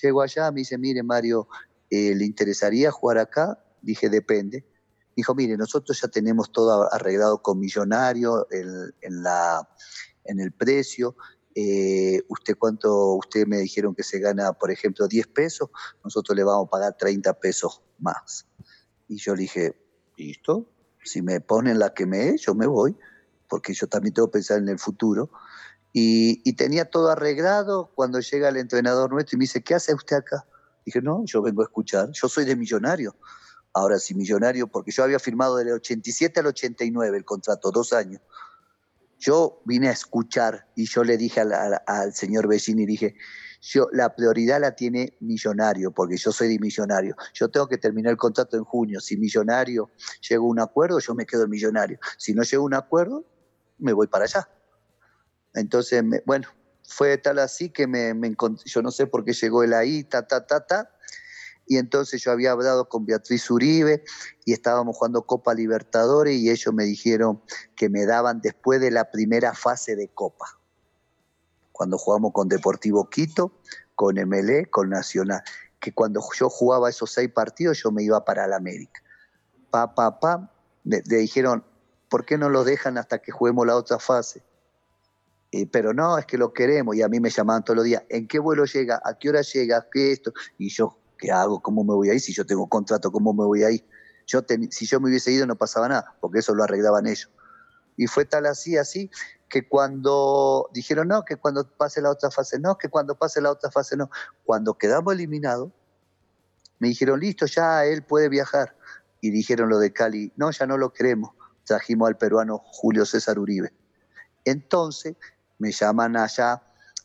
Llego allá, me dice, mire, Mario, eh, ¿le interesaría jugar acá? Dije, depende. Dijo, mire, nosotros ya tenemos todo arreglado con Millonario en, la, en el precio, eh, usted cuánto, usted me dijeron que se gana, por ejemplo, 10 pesos, nosotros le vamos a pagar 30 pesos más. Y yo le dije, listo, si me ponen la que me es, yo me voy, porque yo también tengo que pensar en el futuro. Y, tenía todo arreglado cuando llega el entrenador nuestro y me dice, ¿qué hace usted acá? Dije, no, yo vengo a escuchar, yo soy de millonario. Ahora sí, millonario, porque yo había firmado del 87 al 89 el contrato, dos años. Yo vine a escuchar y yo le dije al, señor Bellini, dije, yo, la prioridad la tiene Millonario, porque yo soy de Millonario. Yo tengo que terminar el contrato en junio. Si Millonario llega a un acuerdo, yo me quedo en Millonario. Si no llega a un acuerdo, me voy para allá. Entonces, bueno, fue tal así que me, me yo no sé por qué llegó él ahí, ta, ta, ta, ta, y entonces yo había hablado con Beatriz Uribe y estábamos jugando Copa Libertadores y ellos me dijeron que me daban después de la primera fase de Copa, cuando jugamos con Deportivo Quito, con MLE, con Nacional, que cuando yo jugaba esos seis partidos yo me iba para la América. Pa, pa, pa, le, dijeron, ¿por qué no lo dejan hasta que juguemos la otra fase? Eh, pero no, es que lo queremos y a mí me llamaban todos los días, ¿en qué vuelo llega? ¿A qué hora llega? ¿Qué esto? Y yo ¿qué hago? ¿Cómo me voy ahí? Si yo tengo contrato, ¿cómo me voy ahí? Yo si yo me hubiese ido no pasaba nada, porque eso lo arreglaban ellos. Y fue tal así, así, que cuando dijeron no, que cuando pase la otra fase no, que cuando pase la otra fase no. Cuando quedamos eliminados, me dijeron, listo, ya él puede viajar. Y dijeron lo de Cali, no, ya no lo queremos. Trajimos al peruano Julio César Uribe. Entonces me llaman allá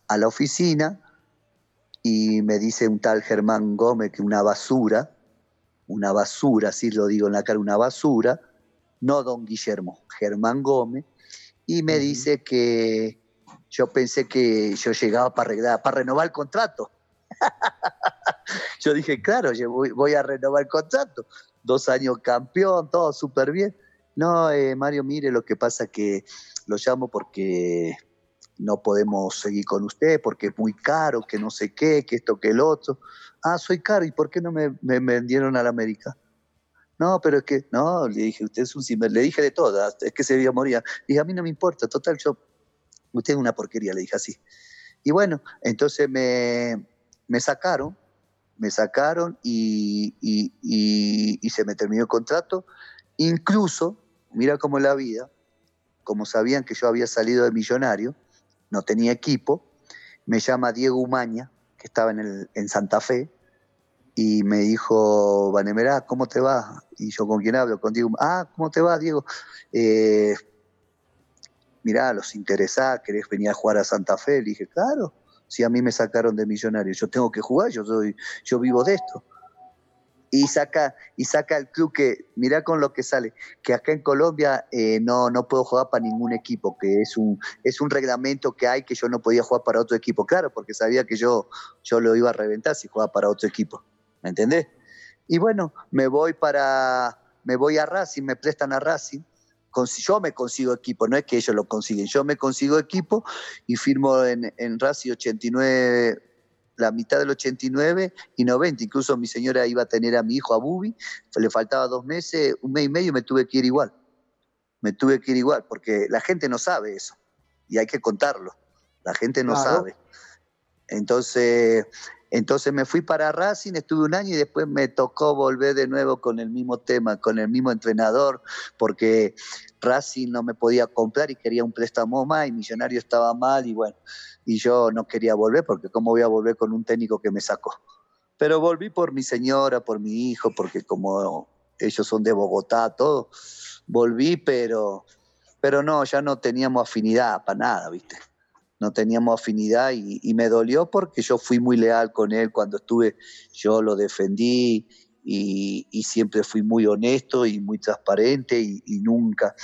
a la oficina y me dice un tal Germán Gómez que una basura, una basura, así lo digo en la cara, una basura, no don Guillermo, Germán Gómez, y me dice que yo pensé que yo llegaba para, arreglar, para renovar el contrato. <laughs> yo dije, claro, yo voy, a renovar el contrato. Dos años campeón, todo súper bien. No, eh, Mario, mire, lo que pasa que lo llamo porque no podemos seguir con usted porque es muy caro, que no sé qué, que esto, que el otro. Ah, soy caro, ¿y por qué no me, vendieron a la América? No, pero es que, no, le dije, usted es un le dije de todas, es que se debía morir. dije, a mí no me importa, total, yo, usted es una porquería, le dije así. Y bueno, entonces me, me sacaron, me sacaron y, y se me terminó el contrato. Incluso, mira cómo la vida, como sabían que yo había salido de millonario, no tenía equipo, me llama Diego Umaña, que estaba en, el, en Santa Fe, y me dijo, Vanemerá, ¿cómo te va? Y yo, ¿con quién hablo? Con Diego. Ah, ¿cómo te va, Diego? Eh, mirá, los interesa, ¿querés venir a jugar a Santa Fe? Le dije, claro, si a mí me sacaron de millonario, yo tengo que jugar, yo, soy, yo vivo de esto y saca, y saca el club que, mira con lo que sale, que acá en Colombia eh, no, no puedo jugar para ningún equipo, que es un, es un reglamento que hay que yo no podía jugar para otro equipo, claro, porque sabía que yo, yo lo iba a reventar si jugaba para otro equipo, ¿me entendés? Y bueno, me voy para, me voy a Racing, me prestan a Racing, yo me consigo equipo, no es que ellos lo consiguen, yo me consigo equipo y firmo en, en Racing 89 la mitad del 89 y 90. Incluso mi señora iba a tener a mi hijo, a Bubi, le faltaba dos meses, un mes y medio, me tuve que ir igual. Me tuve que ir igual, porque la gente no sabe eso y hay que contarlo. La gente no sabe. Entonces, entonces me fui para Racing, estuve un año y después me tocó volver de nuevo con el mismo tema, con el mismo entrenador, porque Racing no me podía comprar y quería un préstamo más y Millonario estaba mal y bueno, y yo no quería volver porque cómo voy a volver con un técnico que me sacó. Pero volví por mi señora, por mi hijo, porque como ellos son de Bogotá, todo, volví, pero, pero no, ya no teníamos afinidad para nada, ¿viste? No teníamos afinidad y, me dolió porque yo fui muy leal con él cuando estuve, yo lo defendí y, siempre fui muy honesto y muy transparente y, y nunca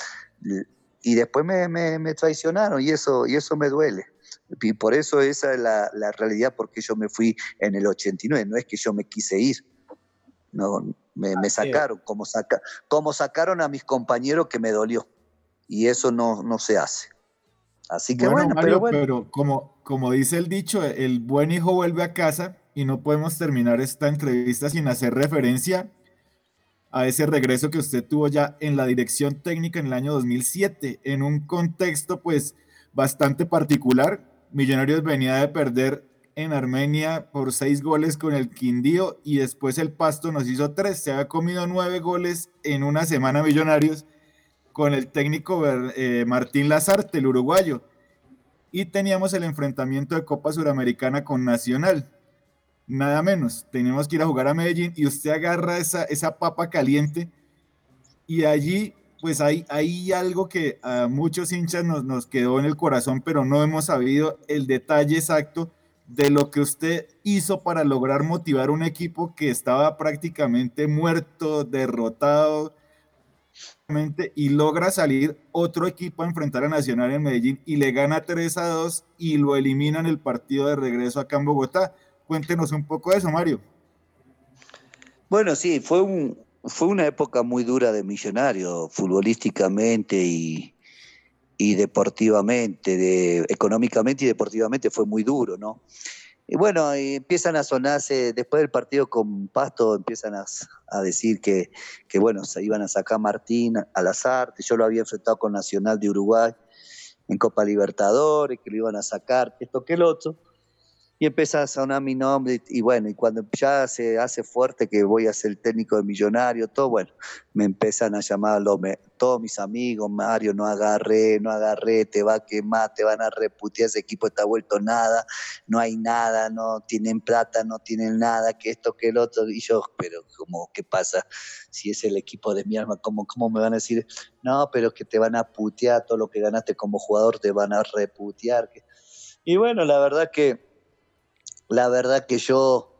y después me, me, traicionaron y eso, y eso me duele. Y por eso esa es la, la, realidad, porque yo me fui en el 89, no es que yo me quise ir. No, me, me sacaron, como, saca, como sacaron a mis compañeros que me dolió. Y eso no, no se hace. Así que bueno, pero, bueno. pero como, como dice el dicho, el buen hijo vuelve a casa y no podemos terminar esta entrevista sin hacer referencia a ese regreso que usted tuvo ya en la dirección técnica en el año 2007, en un contexto pues bastante particular. Millonarios venía de perder en Armenia por seis goles con el Quindío y después el Pasto nos hizo tres. Se había comido nueve goles en una semana Millonarios con el técnico eh, Martín Lazarte, el uruguayo. Y teníamos el enfrentamiento de Copa Suramericana con Nacional nada menos. Tenemos que ir a jugar a Medellín y usted agarra esa, esa papa caliente y allí pues hay, hay algo que a muchos hinchas nos, nos quedó en el corazón, pero no hemos sabido el detalle exacto de lo que usted hizo para lograr motivar un equipo que estaba prácticamente muerto, derrotado, y logra salir otro equipo a enfrentar a Nacional en Medellín y le gana 3 a 2 y lo eliminan el partido de regreso acá en Bogotá. Cuéntenos un poco de eso, Mario. Bueno, sí, fue, un, fue una época muy dura de Millonario, futbolísticamente y, deportivamente, de, económicamente y deportivamente fue muy duro, ¿no? Y bueno, empiezan a sonarse, después del partido con Pasto, empiezan a, decir que, que, bueno, se iban a sacar Martín al azar, yo lo había enfrentado con Nacional de Uruguay en Copa Libertadores, que lo iban a sacar, esto que el otro y empieza a sonar mi nombre y, bueno, y cuando ya se hace fuerte que voy a ser técnico de millonario, todo bueno, me empiezan a llamar todos mis amigos, Mario, no agarré, no agarré, te va a quemar, te van a reputear, ese equipo está vuelto nada, no hay nada, no tienen plata, no tienen nada, que esto, que el otro, y yo, pero ¿cómo, qué pasa? Si es el equipo de mi alma, ¿cómo, cómo me van a decir? No, pero que te van a putear, todo lo que ganaste como jugador te van a reputear. Y bueno, la verdad que la verdad que yo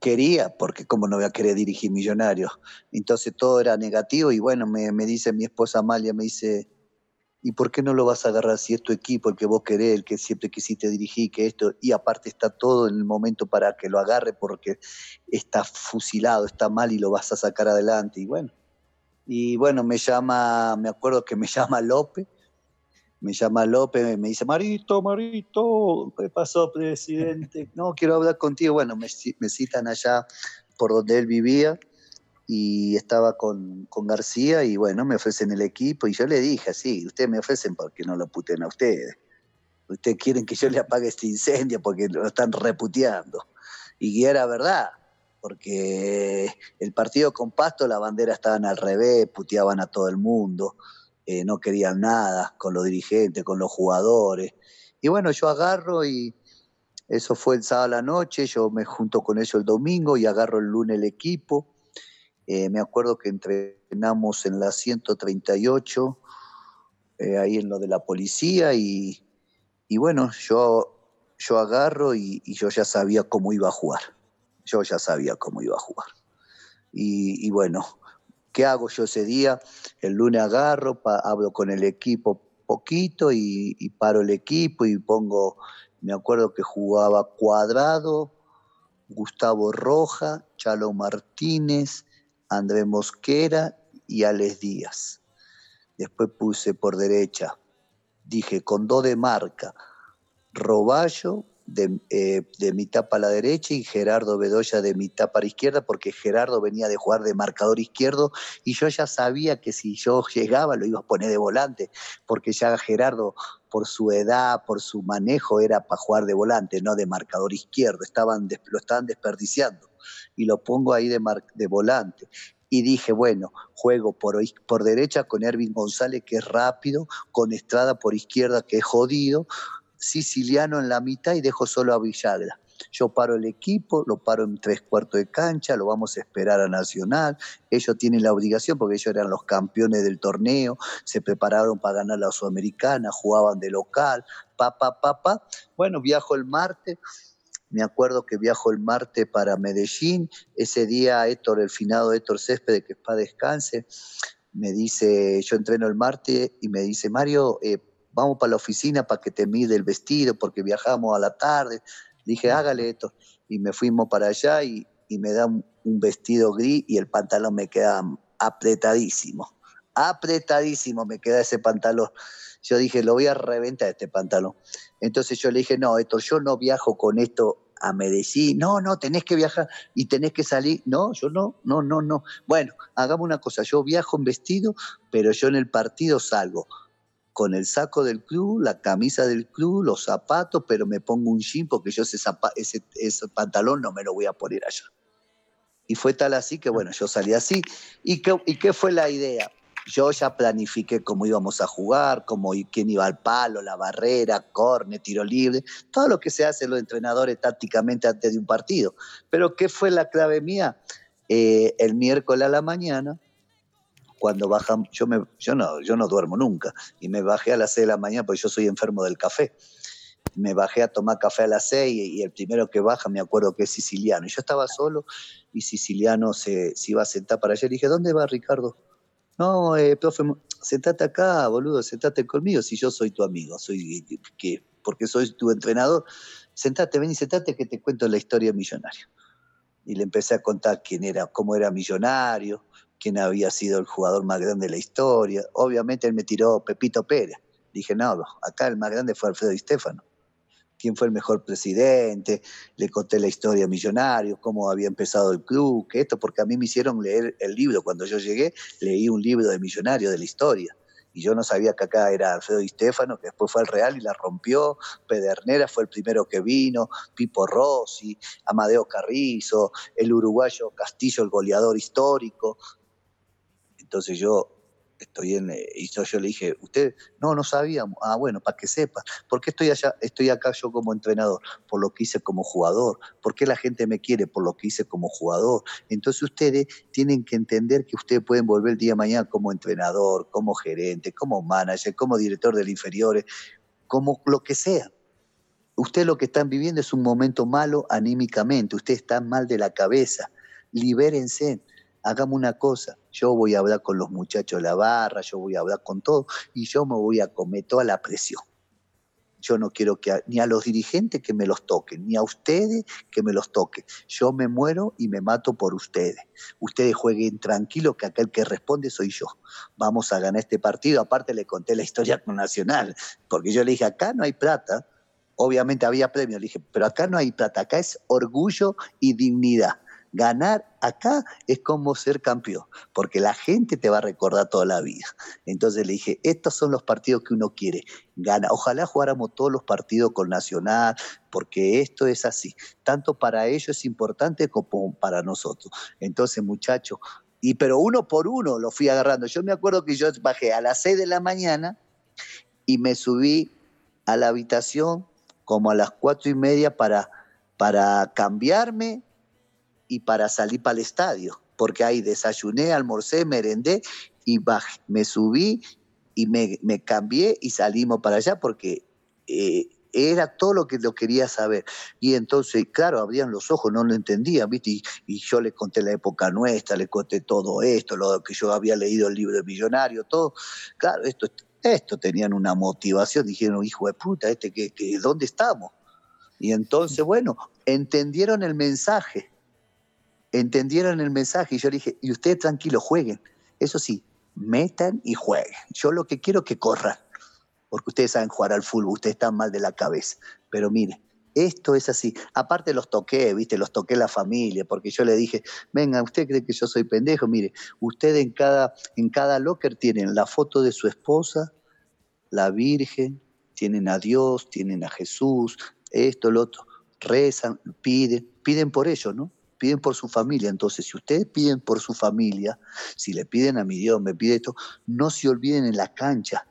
quería, porque como no voy a querer dirigir Millonarios, entonces todo era negativo y bueno, me, dice mi esposa Amalia, me dice, ¿y por qué no lo vas a agarrar si es tu equipo, el que vos querés, el que siempre quisiste dirigir, que esto, y aparte está todo en el momento para que lo agarre porque está fusilado, está mal y lo vas a sacar adelante, y bueno. Y bueno, me llama, me acuerdo que me <laughs> llama López, me llama López, me dice, Marito, Marito, ¿qué pasó, presidente? <laughs> No, quiero hablar contigo. Bueno, me, citan allá por donde él vivía y estaba con, García y bueno, me ofrecen el equipo y yo le dije, sí, ustedes me ofrecen porque no lo puten a ustedes. Ustedes quieren que yo le apague este incendio porque lo están reputeando. Y era verdad, porque el partido con Pasto, la bandera estaban al revés, puteaban a todo el mundo. Eh, no querían nada con los dirigentes, con los jugadores. Y bueno, yo agarro y eso fue el sábado a la noche, yo me junto con ellos el domingo y agarro el lunes el equipo. Eh, me acuerdo que entrenamos en la 138, eh, ahí en lo de la policía, y, bueno, yo, yo agarro y, yo ya sabía cómo iba a jugar. Yo ya sabía cómo iba a jugar. y bueno, ¿Qué hago yo ese día? El lunes agarro, hablo con el equipo poquito y, paro el equipo y pongo, me acuerdo que jugaba Cuadrado, Gustavo Roja, Chalo Martínez, André Mosquera y Alex Díaz. Después puse por derecha, dije con dos de marca, Roballo, de, eh, de, mitad para la derecha y Gerardo Bedoya de mitad para izquierda, porque Gerardo venía de jugar de marcador izquierdo y yo ya sabía que si yo llegaba lo iba a poner de volante, porque ya Gerardo, por su edad, por su manejo, era para jugar de volante, no de marcador izquierdo, estaban, lo estaban desperdiciando. Y lo pongo ahí de, de volante. Y dije, bueno, juego por, por derecha con Ervin González, que es rápido, con Estrada por izquierda, que es jodido, siciliano en la mitad y dejo solo a Villagra. Yo paro el equipo, lo paro en tres cuartos de cancha, lo vamos a esperar a Nacional. Ellos tienen la obligación porque ellos eran los campeones del torneo, se prepararon para ganar la Sudamericana, jugaban de local, pa, pa, pa, pa. Bueno, viajo el martes. Me acuerdo que viajo el martes para Medellín. Ese día Héctor, el finado Héctor Césped, que para descanse, me dice, yo entreno el martes y me dice, Mario, eh, vamos para la oficina para que te mide el vestido porque viajamos a la tarde. dije, hágale esto. Y me fuimos para allá y, me da un, vestido gris y el pantalón me queda apretadísimo. Apretadísimo me queda ese pantalón. Yo dije, lo voy a reventar este pantalón. Entonces yo le dije, no, esto, yo no viajo con esto a Medellín, no, no, tenés que viajar y tenés que salir, no, yo no, no, no, no. Bueno, hagamos una cosa, yo viajo en vestido, pero yo en el partido salgo con el saco del club, la camisa del club, los zapatos, pero me pongo un jean porque yo ese, ese, ese pantalón no me lo voy a poner allá. Y fue tal así que, bueno, yo salí así. ¿Y qué, fue la idea? yo ya planifiqué cómo íbamos a jugar, cómo, quién iba al palo, la barrera, corne, tiro libre, todo lo que se hace los entrenadores tácticamente antes de un partido. Pero ¿qué fue la clave mía? Eh, el miércoles a la mañana, cuando bajan, yo, me, yo, no, yo no duermo nunca, y me bajé a las 6 de la mañana porque yo soy enfermo del café. Me bajé a tomar café a las 6 y, el primero que baja me acuerdo que es siciliano. Y yo estaba solo y siciliano se, se iba a sentar para allá. Le dije, ¿dónde va Ricardo? No, eh, profe, sentate acá, boludo, sentate conmigo si yo soy tu amigo, soy que, porque soy tu entrenador. Sentate, ven y sentate que te cuento la historia millonario. Y le empecé a contar quién era, cómo era millonario, quién había sido el jugador más grande de la historia. Obviamente él me tiró Pepito Pérez. Dije, no, acá el más grande fue Alfredo Di Stefano quién fue el mejor presidente, le conté la historia millonario, cómo había empezado el club, que esto, porque a mí me hicieron leer el libro. Cuando yo llegué, leí un libro de millonario de la historia. Y yo no sabía que acá era Alfredo Di Stefano, que después fue al Real y la rompió. Pedernera fue el primero que vino, Pipo Rossi, Amadeo Carrizo, el uruguayo Castillo, el goleador histórico. Entonces yo estoy en, eh, y yo, le dije, usted, no, no sabíamos, ah, bueno, para que sepa, ¿por qué estoy allá, estoy acá yo como entrenador? Por lo que hice como jugador, ¿por qué la gente me quiere? Por lo que hice como jugador. Entonces ustedes tienen que entender que ustedes pueden volver el día de mañana como entrenador, como gerente, como manager, como director del inferiores, como lo que sea. Ustedes lo que están viviendo es un momento malo anímicamente, ustedes están mal de la cabeza, libérense hagamos una cosa, yo voy a hablar con los muchachos de la barra, yo voy a hablar con todo y yo me voy a comer toda la presión. Yo no quiero que ni a los dirigentes que me los toquen, ni a ustedes que me los toquen. Yo me muero y me mato por ustedes. Ustedes jueguen tranquilo que aquel que responde soy yo. Vamos a ganar este partido. Aparte le conté la historia con Nacional, porque yo le dije, acá no hay plata. Obviamente había premio, le dije, pero acá no hay plata, acá es orgullo y dignidad ganar acá es como ser campeón, porque la gente te va a recordar toda la vida. Entonces le dije, estos son los partidos que uno quiere. Gana. Ojalá jugáramos todos los partidos con Nacional, porque esto es así. Tanto para ellos es importante como para nosotros. Entonces, muchachos, y pero uno por uno lo fui agarrando. Yo me acuerdo que yo bajé a las 6 de la mañana y me subí a la habitación como a las cuatro y media para, para cambiarme, y para salir para el estadio, porque ahí desayuné, almorcé, merendé y bajé, me subí y me, cambié y salimos para allá porque eh, era todo lo que lo quería saber. Y entonces, claro, abrían los ojos, no lo entendían, ¿viste? Y, yo le conté la época nuestra, le conté todo esto, lo que yo había leído el libro de Millonario, todo. Claro, esto, esto tenían una motivación, dijeron, hijo de puta, este, que, que, ¿dónde estamos? Y entonces, bueno, entendieron el mensaje entendieron el mensaje y yo le dije, y ustedes tranquilos, jueguen. Eso sí, metan y jueguen. Yo lo que quiero es que corran, porque ustedes saben jugar al fútbol, ustedes están mal de la cabeza. Pero mire, esto es así. Aparte los toqué, viste, los toqué la familia, porque yo le dije, venga, ¿usted cree que yo soy pendejo? Mire, ustedes en cada, en cada locker tienen la foto de su esposa, la Virgen, tienen a Dios, tienen a Jesús, esto, lo otro. Rezan, piden, piden por ellos, ¿no? Piden por su familia. Entonces, si ustedes piden por su familia, si le piden a mi Dios, me pide esto, no se olviden en la cancha,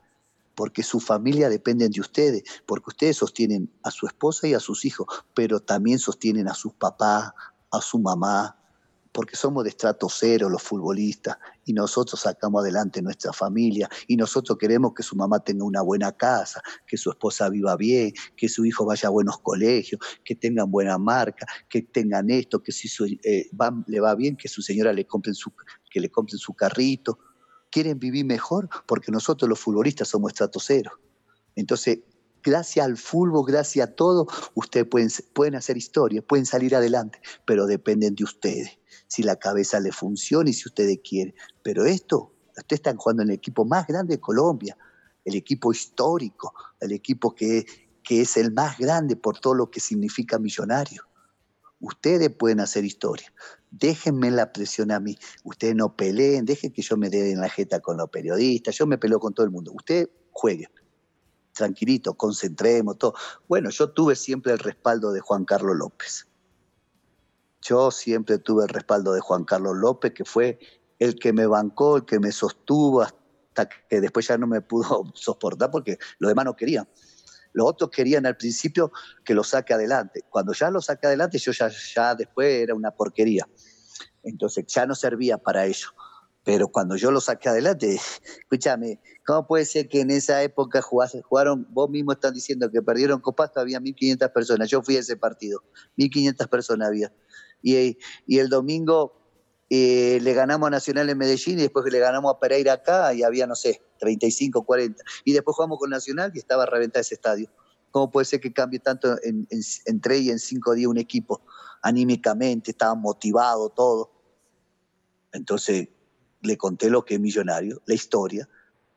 porque su familia depende de ustedes, porque ustedes sostienen a su esposa y a sus hijos, pero también sostienen a sus papás, a su mamá, porque somos de estrato cero los futbolistas y nosotros sacamos adelante nuestra familia y nosotros queremos que su mamá tenga una buena casa, que su esposa viva bien, que su hijo vaya a buenos colegios, que tengan buena marca, que tengan esto, que si eh, le va bien, que su señora le compren su, que le compren su carrito. quieren vivir mejor porque nosotros los futbolistas somos estrato cero. Entonces, gracias al fútbol, gracias a todo, ustedes pueden, hacer historia, pueden salir adelante, pero dependen de ustedes. Si la cabeza le funciona y si ustedes quieren. Pero esto, ustedes están jugando en el equipo más grande de Colombia, el equipo histórico, el equipo que, que es el más grande por todo lo que significa millonario. Ustedes pueden hacer historia. Déjenme la presión a mí. Ustedes no peleen, dejen que yo me dé en la jeta con los periodistas. Yo me peleo con todo el mundo. Ustedes jueguen. Tranquilito, concentremos, todo. Bueno, yo tuve siempre el respaldo de Juan Carlos López. Yo siempre tuve el respaldo de Juan Carlos López, que fue el que me bancó, el que me sostuvo hasta que después ya no me pudo <laughs> soportar porque los demás no querían. Los otros querían al principio que lo saque adelante. Cuando ya lo saque adelante, yo ya, ya después era una porquería. Entonces ya no servía para ello. Pero cuando yo lo saqué adelante, <laughs> escúchame, ¿cómo puede ser que en esa época jugaron, vos mismo están diciendo que perdieron copas, había 1.500 personas, yo fui a ese partido, 1.500 personas había. Y, el domingo eh, le ganamos a Nacional en Medellín y después le ganamos a Pereira acá y había, no sé, 35, 40. Y después jugamos con Nacional y estaba a reventar ese estadio. ¿Cómo puede ser que cambie tanto en, en, tres y en cinco días un equipo? Anímicamente, estaba motivado, todo. Entonces le conté lo que es millonario, la historia,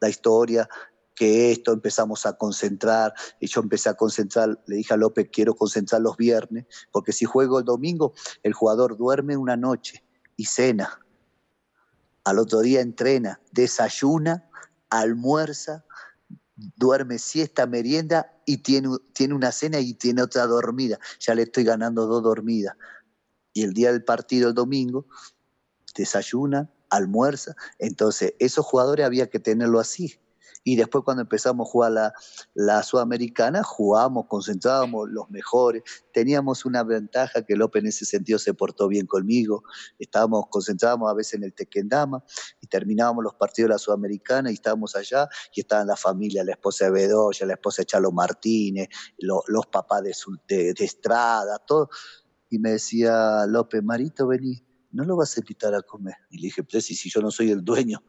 la historia que esto empezamos a concentrar, y yo empecé a concentrar, le dije a López, quiero concentrar los viernes, porque si juego el domingo, el jugador duerme una noche, y cena. Al otro día entrena, desayuna, almuerza, duerme siesta, merienda y tiene, tiene una cena y tiene otra dormida. Ya le estoy ganando dos dormidas. Y el día del partido, el domingo, desayuna, almuerza. Entonces, esos jugadores había que tenerlo así y después cuando empezamos a jugar la, la Sudamericana, jugábamos, concentrábamos los mejores, teníamos una ventaja que López en ese sentido se portó bien conmigo, estábamos, concentrábamos a veces en el Tequendama y terminábamos los partidos de la Sudamericana y estábamos allá y estaban la familia, la esposa de Bedoya, la esposa de Chalo Martínez, los papás de, de, Estrada, todo. Y me decía López, Marito, vení, no lo vas a invitar a comer. Y le dije, pues si yo no soy el dueño,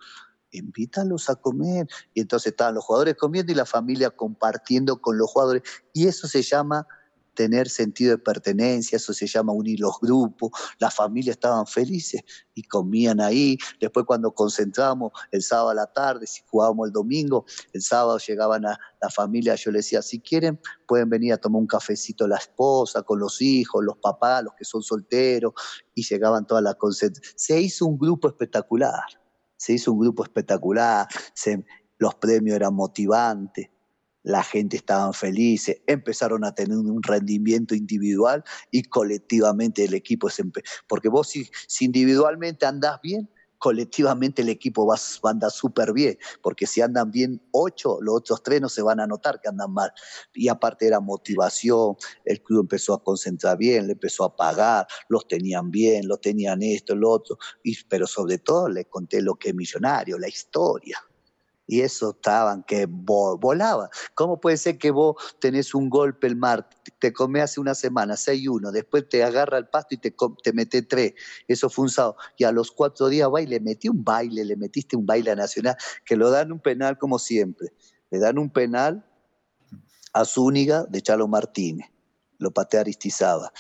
invítalos a comer. Y entonces estaban los jugadores comiendo y la familia compartiendo con los jugadores. Y eso se llama tener sentido de pertenencia, eso se llama unir los grupos, las familias estaban felices y comían ahí, después cuando concentrábamos el sábado a la tarde, si jugábamos el domingo, el sábado llegaban a la familia, yo les decía, si quieren pueden venir a tomar un cafecito la esposa, con los hijos, los papás, los que son solteros, y llegaban todas las concentraciones. Se hizo un grupo espectacular se hizo un grupo espectacular, los premios eran motivantes, la gente estaba feliz, empezaron a tener un rendimiento individual y colectivamente el equipo se porque vos si, individualmente andás bien, colectivamente el equipo va, a andar súper bien, porque si andan bien ocho, los otros tres no se van a notar que andan mal. Y aparte era motivación, el club empezó a concentrar bien, le empezó a pagar, los tenían bien, los tenían esto, lo otro, y, pero sobre todo le conté lo que es millonario, la historia y eso estaban que volaban. ¿Cómo puede ser que vos tenés un golpe el mar, te comés hace una semana 6-1, después te agarra el pasto y te, te mete 3? Eso fue un sábado. Y a los cuatro días va y le metí un baile, le metiste un baile a Nacional, que lo dan un penal como siempre. Le dan un penal a Zúñiga de Chalo Martínez, lo patea Aristizaba.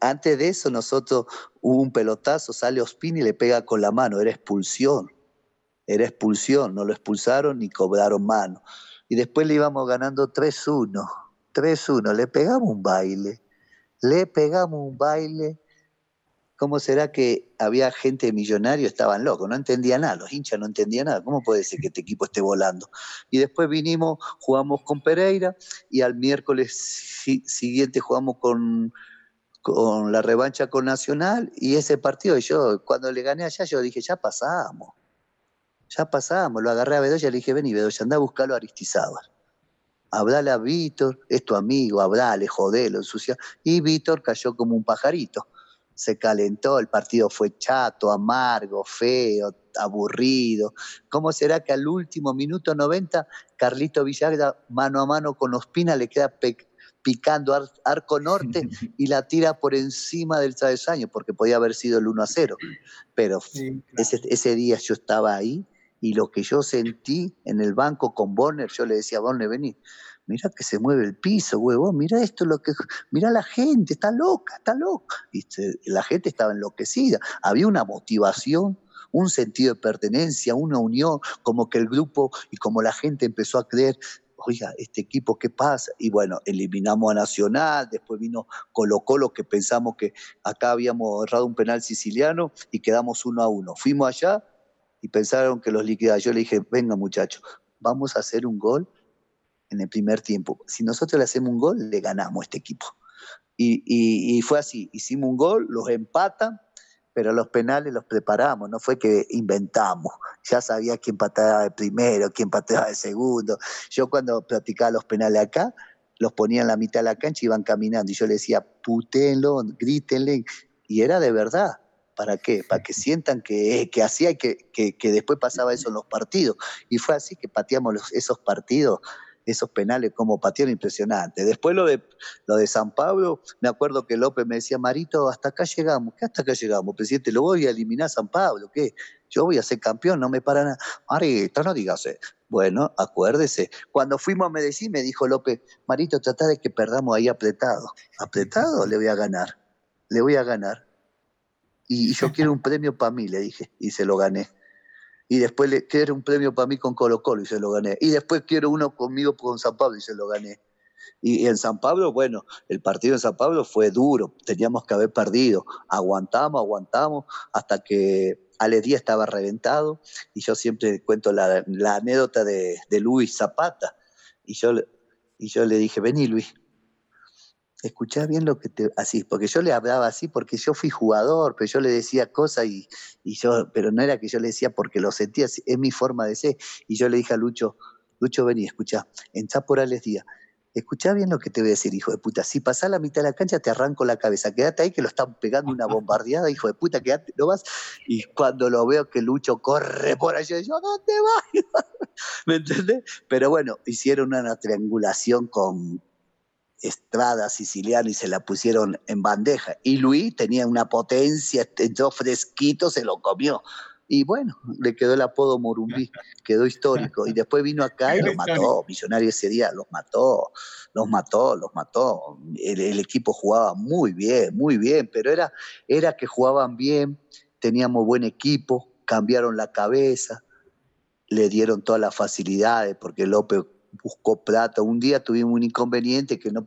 antes de eso, nosotros hubo un pelotazo, sale Ospina y le pega con la mano, era expulsión era expulsión, no lo expulsaron ni cobraron mano. Y después le íbamos ganando 3-1, 3-1, le pegamos un baile, le pegamos un baile. ¿Cómo será que había gente millonaria, estaban locos, no entendía nada, los hinchas no entendían nada, ¿cómo puede ser que este equipo esté volando? Y después vinimos, jugamos con Pereira y al miércoles siguiente jugamos con, con la revancha con Nacional y ese partido, yo cuando le gané allá, yo dije, ya pasamos ya pasábamos, lo agarré a Bedoya y le dije, vení Bedoya, anda a buscarlo a Aristizábal. Hablale a Víctor, es tu amigo, hablale, jodelo, ensucia. Y Víctor cayó como un pajarito. Se calentó, el partido fue chato, amargo, feo, aburrido. ¿Cómo será que al último minuto 90, Carlito Villagra, mano a mano con Ospina, le queda picando arco norte <laughs> y la tira por encima del travesaño, porque podía haber sido el 1 a 0. Pero ese, ese día yo estaba ahí y lo que yo sentí en el banco con Bonner, yo le decía, Bonner, vení, mira que se mueve el piso, huevón, mira esto, lo que, mira la gente, está loca, está loca. Y la gente estaba enloquecida, había una motivación, un sentido de pertenencia, una unión, como que el grupo y como la gente empezó a creer, oiga, este equipo, ¿qué pasa? Y bueno, eliminamos a Nacional, después vino Colo Colo, que pensamos que acá habíamos errado un penal siciliano y quedamos uno a uno. Fuimos allá y pensaron que los liquidaba. Yo le dije, venga muchachos, vamos a hacer un gol en el primer tiempo. Si nosotros le hacemos un gol, le ganamos a este equipo. Y, fue así, hicimos un gol, los empatan, pero los penales los preparamos, no fue que inventamos, ya sabía quién pateaba de primero, quién pateaba de segundo. Yo cuando practicaba los penales acá, los ponía en la mitad de la cancha y iban caminando, y yo le decía, putenlo, grítenle, y era de verdad. ¿Para qué? Para que <laughs> sientan que, que hacía y que, que, después pasaba eso en los partidos. Y fue así que pateamos esos partidos esos penales como patearon impresionante. Después lo de, lo de San Pablo, me acuerdo que López me decía, Marito, hasta acá llegamos. ¿Qué hasta acá llegamos? Presidente, lo voy a eliminar a San Pablo. ¿Qué? Yo voy a ser campeón, no me para nada. Marito, no digas Bueno, acuérdese. Cuando fuimos a Medellín me dijo López, Marito, trata de que perdamos ahí apretado. <laughs> ¿Apretado? Le voy a ganar. Le voy a ganar. Y, yo quiero un premio para mí, le dije, y se lo gané y después le, quiero un premio para mí con Colo Colo y se lo gané. Y después quiero uno conmigo con San Pablo y se lo gané. Y, en San Pablo, bueno, el partido en San Pablo fue duro, teníamos que haber perdido. Aguantamos, aguantamos, hasta que Ale estaba reventado. Y yo siempre cuento la, anécdota de, de, Luis Zapata. Y yo, y yo le dije, vení Luis, escuchá bien lo que te... Así, porque yo le hablaba así porque yo fui jugador, pero yo le decía cosas y, yo, pero no era que yo le decía porque lo sentía, es mi forma de ser. Y yo le dije a Lucho, Lucho, vení, escuchá, en Chaporales Díaz, escuchá bien lo que te voy a decir, hijo de puta. Si pasás la mitad de la cancha, te arranco la cabeza. Quédate ahí que lo están pegando una bombardeada, hijo de puta, quédate, no vas. Y cuando lo veo que Lucho corre por allá, yo, ¿dónde vas? <laughs> ¿Me entendés? Pero bueno, hicieron una triangulación con, Estrada siciliano y se la pusieron en bandeja. Y Luis tenía una potencia, entró fresquito, se lo comió. Y bueno, le quedó el apodo Morumbí, quedó histórico. Y después vino acá y lo mató. Millonario ese día los mató, los mató, los mató. El, equipo jugaba muy bien, muy bien, pero era, era que jugaban bien, teníamos buen equipo, cambiaron la cabeza, le dieron todas las facilidades, porque López buscó plata. Un día tuvimos un inconveniente que no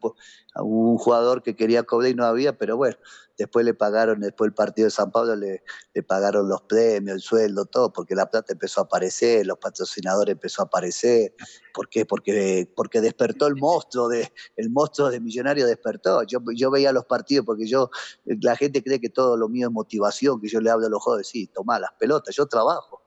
hubo un jugador que quería cobrar y no había, pero bueno, después le pagaron, después del partido de San Pablo le, le, pagaron los premios, el sueldo, todo, porque la plata empezó a aparecer, los patrocinadores empezó a aparecer. ¿Por qué? Porque, porque despertó el monstruo de, el monstruo de millonario despertó. Yo, yo veía los partidos porque yo, la gente cree que todo lo mío es motivación, que yo le hablo a los jóvenes, sí, toma las pelotas, yo trabajo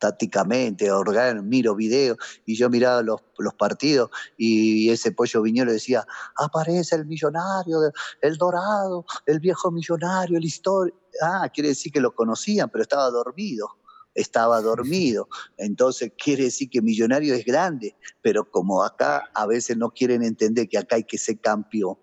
tácticamente, organ, miro videos, y yo miraba los, partidos y ese pollo viñolo decía, aparece el millonario, el dorado, el viejo millonario, el histórico. Ah, quiere decir que lo conocían, pero estaba dormido estaba dormido. Entonces quiere decir que Millonario es grande, pero como acá a veces no quieren entender que acá hay que ser campeón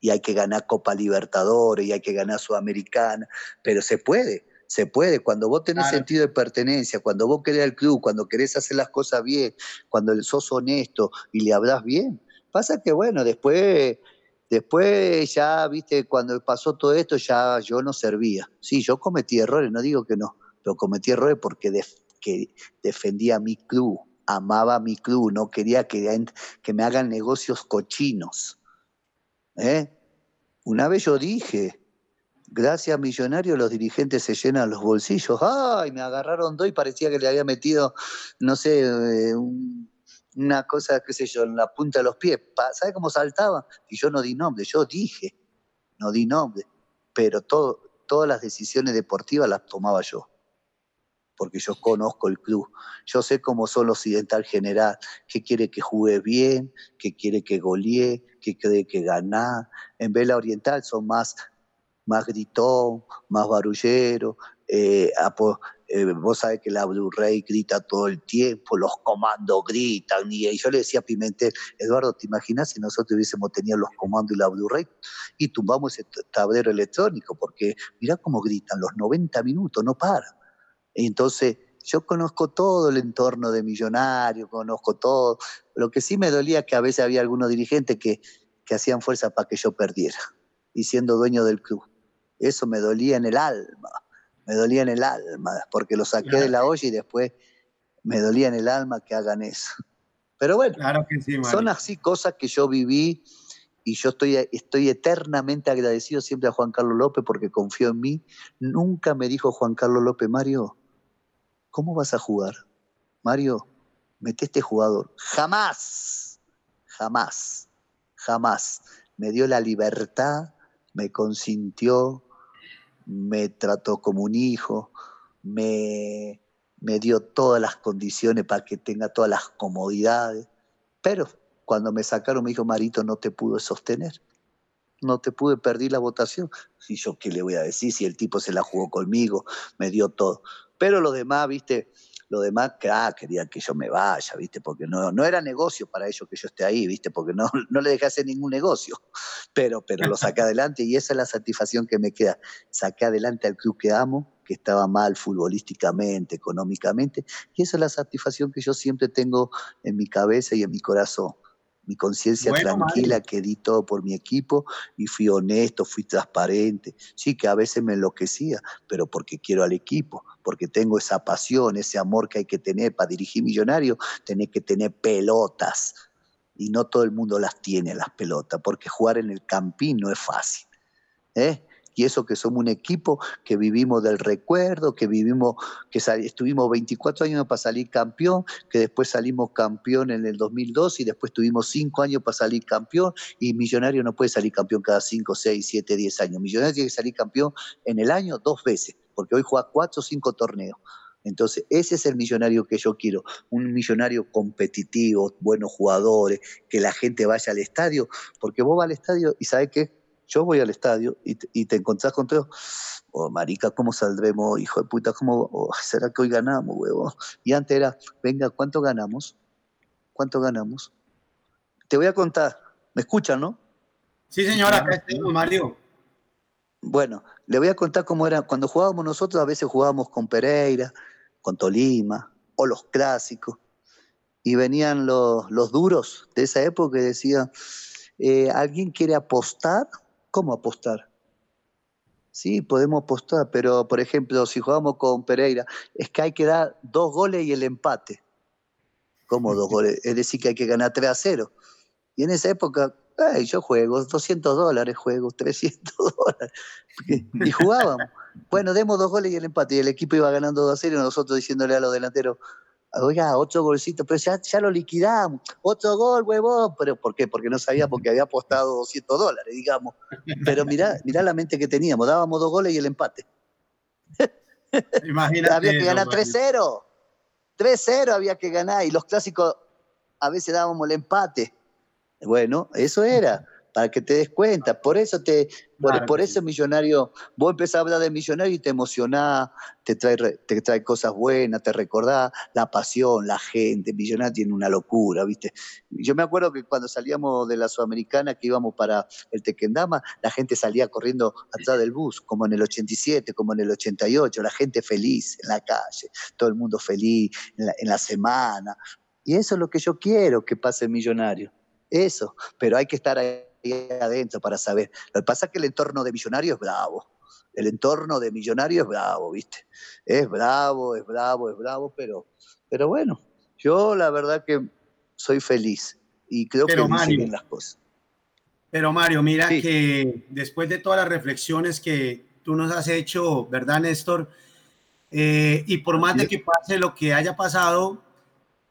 y hay que ganar Copa Libertadores y hay que ganar Sudamericana, pero se puede se puede. Cuando vos tenés sentido de pertenencia, cuando vos querés al club, cuando querés hacer las cosas bien, cuando sos honesto y le hablas bien. Pasa que, bueno, después, después ya, viste, cuando pasó todo esto, ya yo no servía. Sí, yo cometí errores, no digo que no, pero cometí errores porque que defendía mi club, amaba mi club, no quería que, que me hagan negocios cochinos. ¿eh? Una vez yo dije, gracias millonario los dirigentes se llenan los bolsillos. ¡Ay! Me agarraron dos y parecía que le había metido, no sé, eh, una cosa, qué sé yo, en la punta de los pies. ¿Sabe cómo saltaba? Y yo no di nombre, yo dije, no di nombre, pero todo, todas las decisiones deportivas las tomaba yo porque yo conozco el club. Yo sé cómo son los occidental general, que quiere que juegue bien, que quiere que golee, que cree que ganar. En Vela Oriental son más más gritón, más barullero, eh, eh, vos sabés que la Blu-ray grita todo el tiempo, los comandos gritan, y, yo le decía a Pimentel, Eduardo, ¿te imaginas si nosotros hubiésemos tenido los comandos y la Blu-ray y tumbamos ese tablero electrónico? Porque mirá cómo gritan, los 90 minutos, no para. Entonces, yo conozco todo el entorno de millonario, conozco todo. Lo que sí me dolía es que a veces había algunos dirigentes que, que hacían fuerza para que yo perdiera, y siendo dueño del club. Eso me dolía en el alma me dolía en el alma, porque lo saqué de la olla y después me dolía en el alma que hagan eso. Pero bueno, son así cosas que yo viví y yo estoy, estoy eternamente agradecido siempre a Juan Carlos López porque confió en mí. Nunca me dijo Juan Carlos López, Mario, ¿cómo vas a jugar? Mario, mete este jugador. Jamás, jamás, jamás. Me dio la libertad, me consintió, me trató como un hijo, me, me dio todas las condiciones para que tenga todas las comodidades, pero cuando me sacaron me dijo, Marito, no te pude sostener, no te pude, perdí la votación. Y yo, ¿qué le voy a decir si el tipo se la jugó conmigo, me dio todo? Pero lo demás, viste, lo demás, ah, querían que yo me vaya, ¿viste? Porque no, no era negocio para ellos que yo esté ahí, ¿viste? Porque no, <laughs> no le dejé hacer ningún negocio, pero, pero lo saqué adelante y esa es la satisfacción que me queda. Saqué adelante al club que amo, que estaba mal futbolísticamente, económicamente, y esa es la satisfacción que yo siempre tengo en mi cabeza y en mi corazón mi conciencia tranquila que di todo por mi equipo y fui honesto, fui transparente. Sí, que a veces me enloquecía, pero porque quiero al equipo, porque tengo esa pasión, ese amor que hay que tener para dirigir millonario, tenés que tener pelotas. Y no todo el mundo las tiene, las pelotas, porque jugar en el campín no es fácil. ¿eh? Y eso que somos un equipo que vivimos del recuerdo, que vivimos, que estuvimos 24 años para salir campeón, que después salimos campeón en el 2002 y después tuvimos 5 años para salir campeón y Millonario no puede salir campeón cada 5, 6, 7, 10 años. Millonario tiene que salir campeón en el año dos veces, porque hoy juega 4 o 5 torneos. Entonces, ese es el millonario que yo quiero, un millonario competitivo, buenos jugadores, que la gente vaya al estadio, porque vos vas al estadio y sabes qué, yo voy al estadio y te, y te encontrás con todo, oh, marica, ¿cómo saldremos? Hijo de puta, ¿cómo? Oh, ¿Será que hoy ganamos, huevo? Y antes era, venga, ¿cuánto ganamos? ¿Cuánto ganamos? Te voy a contar, ¿me escuchan, no? Sí, señora, acá estoy, Mario. Bueno, le voy a contar cómo era. Cuando jugábamos nosotros, a veces jugábamos con Pereira, con Tolima, o los clásicos. Y venían los, los duros de esa época y decían, eh, ¿alguien quiere apostar? ¿Cómo apostar? Sí, podemos apostar, pero por ejemplo, si jugamos con Pereira, es que hay que dar dos goles y el empate. ¿Cómo dos goles? Es decir, que hay que ganar 3 a 0. Y en esa época, yo juego 200 dólares, juego 300 <laughs> dólares. Y jugábamos. Bueno, demos dos goles y el empate. Y el equipo iba ganando 2 a 0 y nosotros diciéndole a los delanteros, oiga, otro golcito, pero ya, ya lo liquidamos, otro gol, huevón, pero ¿por qué? Porque no sabíamos que había apostado 200 dólares, digamos. Pero mirá, mirá la mente que teníamos, dábamos dos goles y el empate. <laughs> Imagínate. había que ganar 3-0, 3-0 había que ganar, y los clásicos a veces dábamos el empate. Bueno, eso era para que te des cuenta. Por eso te, por, eso millonario, vos empezás a hablar de millonario y te emocionás, te trae, te trae cosas buenas, te recordás la pasión, la gente. Millonario tiene una locura, ¿viste? Yo me acuerdo que cuando salíamos de la Sudamericana, que íbamos para el Tequendama, la gente salía corriendo atrás del bus, como en el 87, como en el 88, la gente feliz en la calle, todo el mundo feliz en la, en la semana. Y eso es lo que yo quiero que pase millonario. Eso, pero hay que estar ahí adentro para saber. Lo que pasa es que el entorno de millonario es bravo. El entorno de millonario es bravo, ¿viste? Es bravo, es bravo, es bravo, pero, pero bueno, yo la verdad que soy feliz y creo que Mario, bien las cosas. Pero Mario, mira que después de todas las reflexiones que tú nos has hecho, ¿verdad, Néstor? Eh, y por más de que pase lo que haya pasado,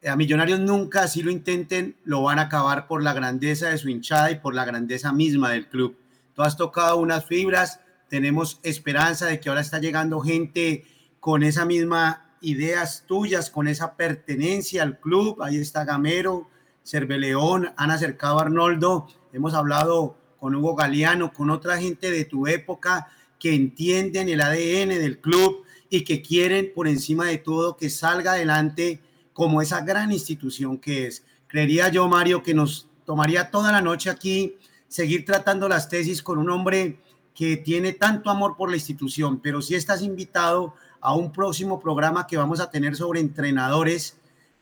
a Millonarios nunca, si lo intenten, lo van a acabar por la grandeza de su hinchada y por la grandeza misma del club. Tú has tocado unas fibras, tenemos esperanza de que ahora está llegando gente con esa misma ideas tuyas, con esa pertenencia al club. Ahí está Gamero, Cerveleón, han acercado a Arnoldo, hemos hablado con Hugo Galeano, con otra gente de tu época que entienden el ADN del club y que quieren por encima de todo que salga adelante como esa gran institución que es. Creería yo, Mario, que nos tomaría toda la noche aquí seguir tratando las tesis con un hombre que tiene tanto amor por la institución, pero si estás invitado a un próximo programa que vamos a tener sobre entrenadores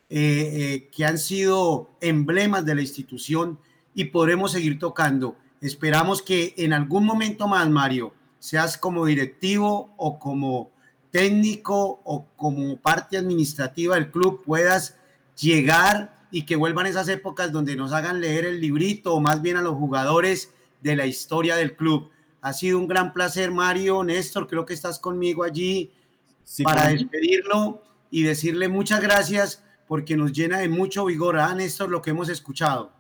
eh, eh, que han sido emblemas de la institución y podremos seguir tocando. Esperamos que en algún momento más, Mario, seas como directivo o como técnico o como parte administrativa del club, puedas llegar y que vuelvan esas épocas donde nos hagan leer el librito o más bien a los jugadores de la historia del club. Ha sido un gran placer, Mario, Néstor, creo que estás conmigo allí para despedirlo y decirle muchas gracias porque nos llena de mucho vigor, ¿ah, Néstor, lo que hemos escuchado?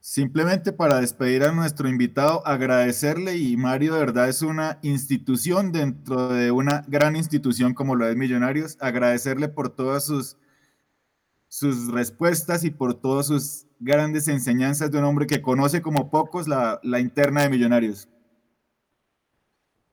Simplemente para despedir a nuestro invitado, agradecerle y Mario de verdad es una institución dentro de una gran institución como lo es Millonarios, agradecerle por todas sus sus respuestas y por todas sus grandes enseñanzas de un hombre que conoce como pocos la, interna de Millonarios.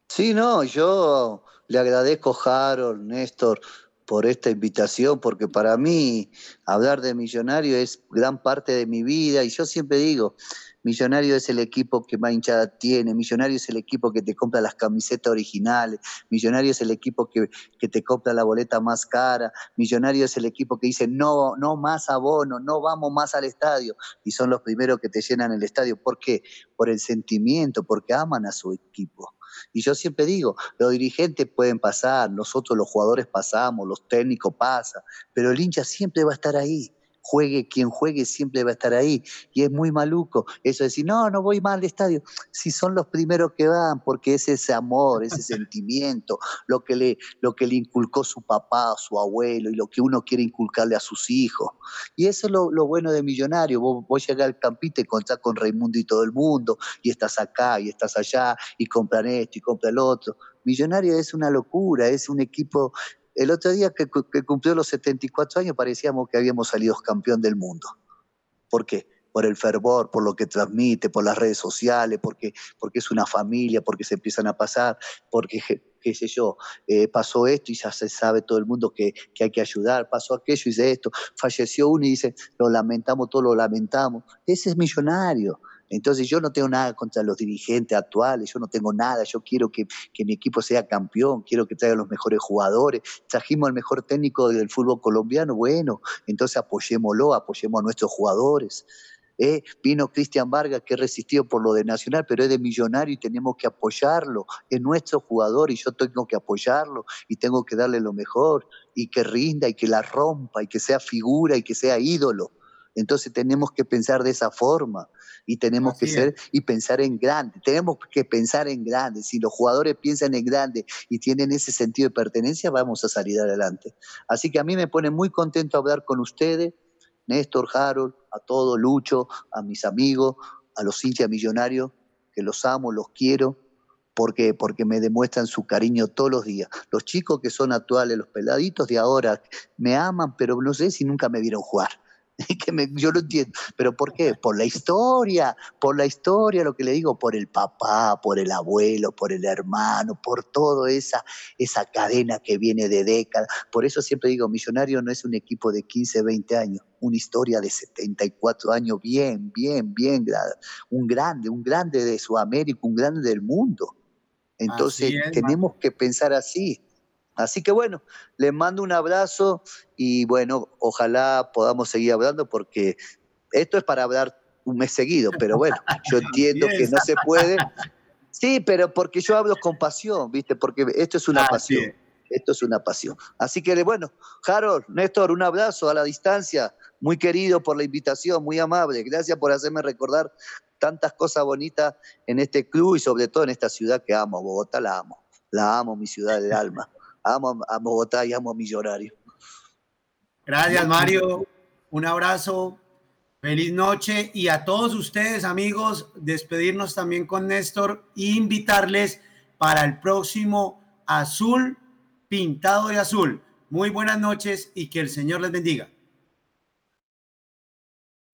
Sí, no, yo le agradezco, Harold, Néstor, por esta invitación, porque para mí hablar de Millonario es gran parte de mi vida y yo siempre digo, Millonario es el equipo que más hinchada tiene, Millonario es el equipo que te compra las camisetas originales, Millonario es el equipo que, te compra la boleta más cara, Millonario es el equipo que dice no, no más abono, no vamos más al estadio, y son los primeros que te llenan el estadio. ¿Por qué? Por el sentimiento, porque aman a su equipo. Y yo siempre digo, los dirigentes pueden pasar, nosotros los jugadores pasamos, los técnicos pasan, pero el hincha siempre va a estar ahí juegue quien juegue, siempre va a estar ahí. Y es muy maluco eso de decir, no, no voy mal al estadio. Si son los primeros que van, porque es ese amor, ese <laughs> sentimiento, lo que, le, lo que le inculcó su papá, su abuelo, y lo que uno quiere inculcarle a sus hijos. Y eso es lo, bueno de Millonario. Vos, vos llegás al campito y contás con Raimundo y todo el mundo, y estás acá, y estás allá, y compran esto, y compran el otro. Millonario es una locura, es un equipo el otro día que, cumplió los 74 años parecíamos que habíamos salido campeón del mundo. ¿Por qué? Por el fervor, por lo que transmite, por las redes sociales, porque, porque es una familia, porque se empiezan a pasar, porque, qué sé yo, eh, pasó esto y ya se sabe todo el mundo que, que, hay que ayudar, pasó aquello y dice esto, falleció uno y dice, lo lamentamos, todo lo lamentamos. Ese es millonario. Entonces yo no tengo nada contra los dirigentes actuales, yo no tengo nada, yo quiero que, mi equipo sea campeón, quiero que traiga los mejores jugadores, trajimos al mejor técnico del fútbol colombiano, bueno, entonces apoyémoslo, apoyemos a nuestros jugadores. ¿eh? vino Cristian Vargas que resistió por lo de Nacional, pero es de millonario y tenemos que apoyarlo. Es nuestro jugador y yo tengo que apoyarlo y tengo que darle lo mejor y que rinda y que la rompa y que sea figura y que sea ídolo. Entonces tenemos que pensar de esa forma y tenemos que ser y pensar en grande. Tenemos que pensar en grande. Si los jugadores piensan en grande y tienen ese sentido de pertenencia, vamos a salir adelante. Así que a mí me pone muy contento hablar con ustedes, Néstor, Harold, a todo Lucho, a mis amigos, a los hinchas millonarios, que los amo, los quiero. Porque, porque me demuestran su cariño todos los días. Los chicos que son actuales, los peladitos de ahora, me aman, pero no sé si nunca me vieron jugar. <laughs> que me, yo lo entiendo, pero ¿por qué? Por la historia, por la historia, lo que le digo, por el papá, por el abuelo, por el hermano, por toda esa, esa cadena que viene de décadas. Por eso siempre digo, Millonario no es un equipo de 15, 20 años, una historia de 74 años, bien, bien, bien, un grande, un grande de Sudamérica, un grande del mundo. Entonces tenemos que pensar así. Así que bueno, les mando un abrazo y bueno, ojalá podamos seguir hablando porque esto es para hablar un mes seguido, pero bueno, yo <laughs> entiendo que no se puede. Sí, pero porque yo hablo con pasión, ¿viste? Porque esto es una pasión. Esto es una pasión. Así que bueno, Harold, Néstor, un abrazo a la distancia. Muy querido por la invitación, muy amable. Gracias por hacerme recordar tantas cosas bonitas en este club y sobre todo en esta ciudad que amo. Bogotá la amo. La amo, mi ciudad del alma amo a Bogotá y amo a Millonario. Gracias, Mario. Un abrazo. Feliz noche y a todos ustedes, amigos, despedirnos también con Néstor e invitarles para el próximo Azul Pintado de Azul. Muy buenas noches y que el Señor les bendiga.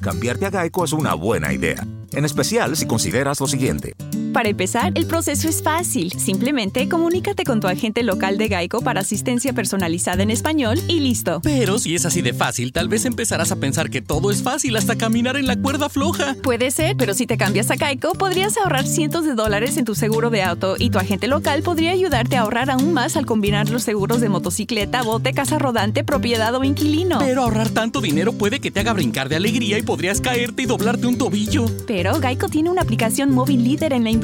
Cambiarte a Geico es una buena idea, en especial si consideras lo siguiente. Para empezar, el proceso es fácil. Simplemente comunícate con tu agente local de Geico para asistencia personalizada en español y listo. Pero si es así de fácil, tal vez empezarás a pensar que todo es fácil hasta caminar en la cuerda floja. Puede ser, pero si te cambias a Geico, podrías ahorrar cientos de dólares en tu seguro de auto y tu agente local podría ayudarte a ahorrar aún más al combinar los seguros de motocicleta, bote, casa rodante, propiedad o inquilino. Pero ahorrar tanto dinero puede que te haga brincar de alegría y podrías caerte y doblarte un tobillo. Pero Geico tiene una aplicación móvil líder en la industria